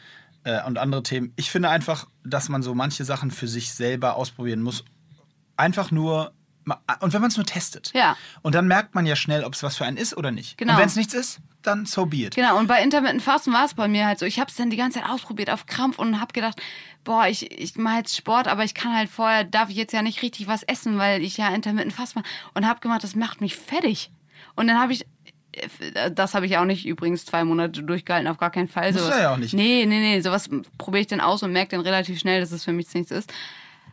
äh, und andere Themen. Ich finde einfach, dass man so manche Sachen für sich selber ausprobieren muss. Einfach nur, und wenn man es nur testet. Ja. Und dann merkt man ja schnell, ob es was für einen ist oder nicht. Genau. Und wenn es nichts ist, dann so be it. Genau, und bei Intermittent Fasten war es bei mir halt so. Ich habe es dann die ganze Zeit ausprobiert auf Krampf und habe gedacht, boah, ich, ich mache jetzt Sport, aber ich kann halt vorher, darf ich jetzt ja nicht richtig was essen, weil ich ja Intermittent Fasten mache. Und habe gemacht, das macht mich fertig. Und dann habe ich, äh, das habe ich auch nicht übrigens zwei Monate durchgehalten, auf gar keinen Fall. Muss Sowas, ja auch nicht. Nee, nee, nee, sowas probiere ich dann aus und merke dann relativ schnell, dass es für mich nichts ist.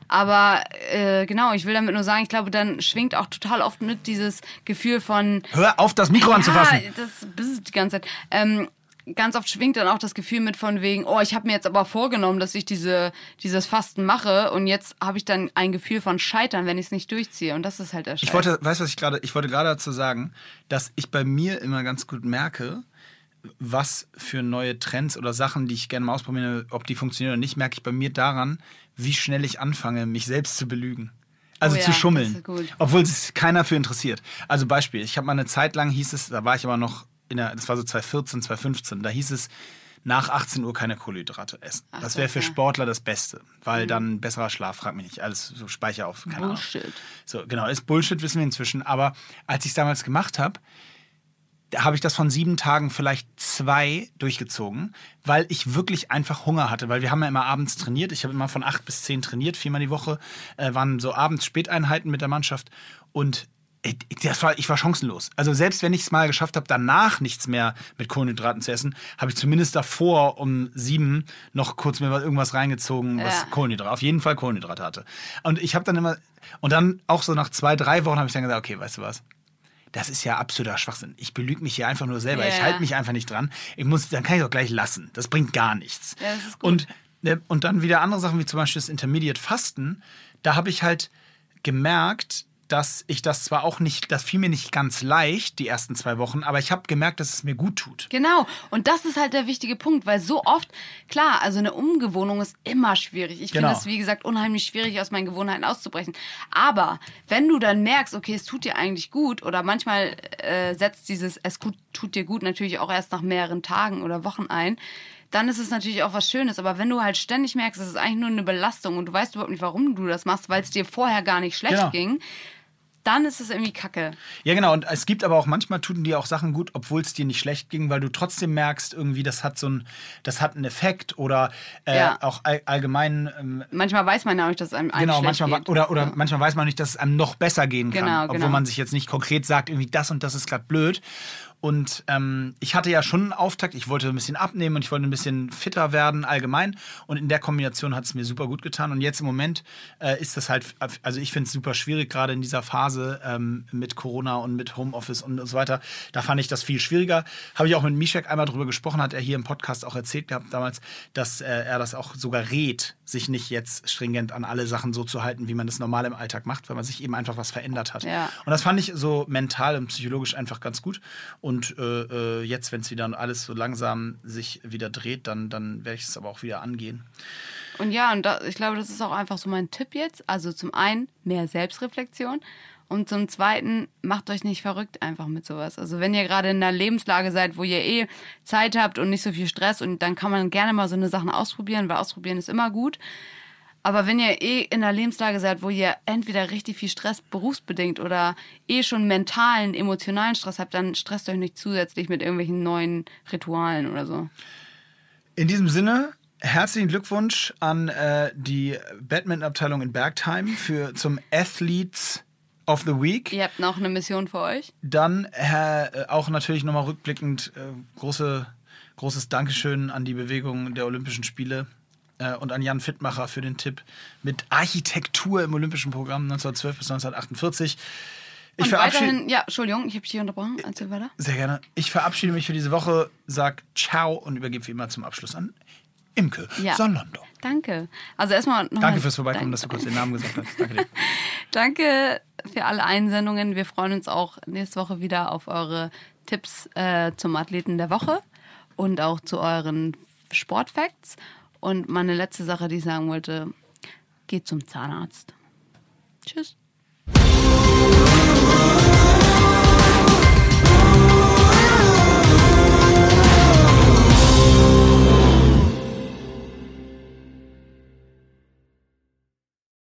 Aber äh, genau, ich will damit nur sagen, ich glaube, dann schwingt auch total oft mit dieses Gefühl von, Hör auf, das Mikro anzufassen. ja, das ist die ganze Zeit. Ähm, ganz oft schwingt dann auch das Gefühl mit von wegen, oh, ich habe mir jetzt aber vorgenommen, dass ich diese, dieses Fasten mache und jetzt habe ich dann ein Gefühl von Scheitern, wenn ich es nicht durchziehe. Und das ist halt der Scheiß. Ich wollte, weißt du, was ich gerade, ich wollte gerade dazu sagen, dass ich bei mir immer ganz gut merke, was für neue Trends oder Sachen, die ich gerne mal ausprobiere, ob die funktionieren oder nicht, merke ich bei mir daran, wie schnell ich anfange, mich selbst zu belügen. Also Oh ja, zu schummeln. Obwohl sich keiner für interessiert. Also Beispiel, ich habe mal eine Zeit lang hieß es, da war ich aber noch in der, das war so 2014, 2015, da hieß es, nach 18 Uhr keine Kohlenhydrate essen. Ach das wäre für ja. Mhm. Sportler das Beste, weil dann besserer Schlaf, frag mich nicht, alles so Speicher auf, keine Ahnung. Bullshit. So, genau, ist Bullshit, wissen wir inzwischen. Aber als ich es damals gemacht habe, habe ich das von sieben Tagen vielleicht zwei durchgezogen, weil ich wirklich einfach Hunger hatte. Weil wir haben ja immer abends trainiert. Ich habe immer von acht bis zehn trainiert, viermal die Woche. Äh, waren so abends Späteinheiten mit der Mannschaft. Und äh, das war, ich war chancenlos. Also selbst wenn ich es mal geschafft habe, danach nichts mehr mit Kohlenhydraten zu essen, habe ich zumindest davor um sieben noch kurz mir irgendwas reingezogen, was Ja. Kohlenhydrate, auf jeden Fall Kohlenhydrate hatte. Und ich habe dann immer, und dann auch so nach zwei, drei Wochen habe ich dann gesagt, okay, weißt du was? Das ist ja absoluter Schwachsinn. Ich belüge mich hier einfach nur selber. Ich Ja. halte mich einfach nicht dran. Ich muss, dann kann ich es auch gleich lassen. Das bringt gar nichts. Ja. Und, ne, und dann wieder andere Sachen, wie zum Beispiel das Intermediate Fasten. Da habe ich halt gemerkt, dass ich das zwar auch nicht, das fiel mir nicht ganz leicht, die ersten zwei Wochen, aber ich habe gemerkt, dass es mir gut tut. Genau. Und das ist halt der wichtige Punkt, weil so oft, klar, also eine Umgewohnung ist immer schwierig. Ich Genau. finde es, wie gesagt, unheimlich schwierig, aus meinen Gewohnheiten auszubrechen. Aber wenn du dann merkst, okay, es tut dir eigentlich gut oder manchmal äh, setzt dieses es gut, tut dir gut natürlich auch erst nach mehreren Tagen oder Wochen ein, dann ist es natürlich auch was Schönes. Aber wenn du halt ständig merkst, es ist eigentlich nur eine Belastung und du weißt überhaupt nicht, warum du das machst, weil es dir vorher gar nicht schlecht Genau. ging, dann ist es irgendwie kacke. Ja, genau. Und es gibt aber auch manchmal tun dir auch Sachen gut, obwohl es dir nicht schlecht ging, weil du trotzdem merkst, irgendwie, das hat so ein, das hat einen Effekt oder äh, Ja. auch all, allgemein. Ähm, Manchmal weiß man ja auch nicht, dass es einem, Genau, manchmal, geht. oder, oder Ja. manchmal weiß man nicht, dass es einem noch besser gehen kann, Genau, obwohl genau. man sich jetzt nicht konkret sagt, irgendwie das und das ist gerade blöd. Und ähm, ich hatte ja schon einen Auftakt, ich wollte ein bisschen abnehmen und ich wollte ein bisschen fitter werden allgemein. Und in der Kombination hat es mir super gut getan. Und jetzt im Moment äh, ist das halt, also ich finde es super schwierig, gerade in dieser Phase ähm, mit Corona und mit Homeoffice und so weiter. Da fand ich das viel schwieriger. Habe ich auch mit Mishek einmal drüber gesprochen, hat er hier im Podcast auch erzählt gehabt damals, dass äh, er das auch sogar rät, sich nicht jetzt stringent an alle Sachen so zu halten, wie man das normal im Alltag macht, weil man sich eben einfach was verändert hat. Ja. Und das fand ich so mental und psychologisch einfach ganz gut. Und äh, äh, jetzt, wenn es wieder alles so langsam sich wieder dreht, dann, dann werde ich es aber auch wieder angehen. Und ja, und da, ich glaube, das ist auch einfach so mein Tipp jetzt. Also zum einen mehr Selbstreflexion und zum zweiten macht euch nicht verrückt einfach mit sowas. Also wenn ihr gerade in einer Lebenslage seid, wo ihr eh Zeit habt und nicht so viel Stress und dann kann man gerne mal so eine Sachen ausprobieren, weil ausprobieren ist immer gut. Aber wenn ihr eh in einer Lebenslage seid, wo ihr entweder richtig viel Stress berufsbedingt oder eh schon mentalen, emotionalen Stress habt, dann stresst euch nicht zusätzlich mit irgendwelchen neuen Ritualen oder so. In diesem Sinne, herzlichen Glückwunsch an äh, die Badminton-Abteilung in Bergheim für, zum Athletes of the Week. Ihr habt noch eine Mission für euch. Dann äh, auch natürlich nochmal rückblickend äh, große, großes Dankeschön an die Bewegung der Olympischen Spiele äh, und an Jan Fittmacher für den Tipp mit Architektur im Olympischen Programm 1912 bis 1948. Ich Und verabschiede, weiterhin, ja, Entschuldigung, ich habe dich unterbrochen. Erzähl weiter. sehr gerne. Ich verabschiede mich für diese Woche, sag Ciao und übergebe wie immer zum Abschluss an Imke Ja. Salondo. Danke. Also erstmal noch Danke fürs Vorbeikommen, Dank. dass du kurz den Namen gesagt hast. Danke, dir. [LAUGHS] Danke für alle Einsendungen. Wir freuen uns auch nächste Woche wieder auf eure Tipps äh, zum Athleten der Woche und auch zu euren Sportfacts. Und meine letzte Sache, die ich sagen wollte, geht zum Zahnarzt. Tschüss.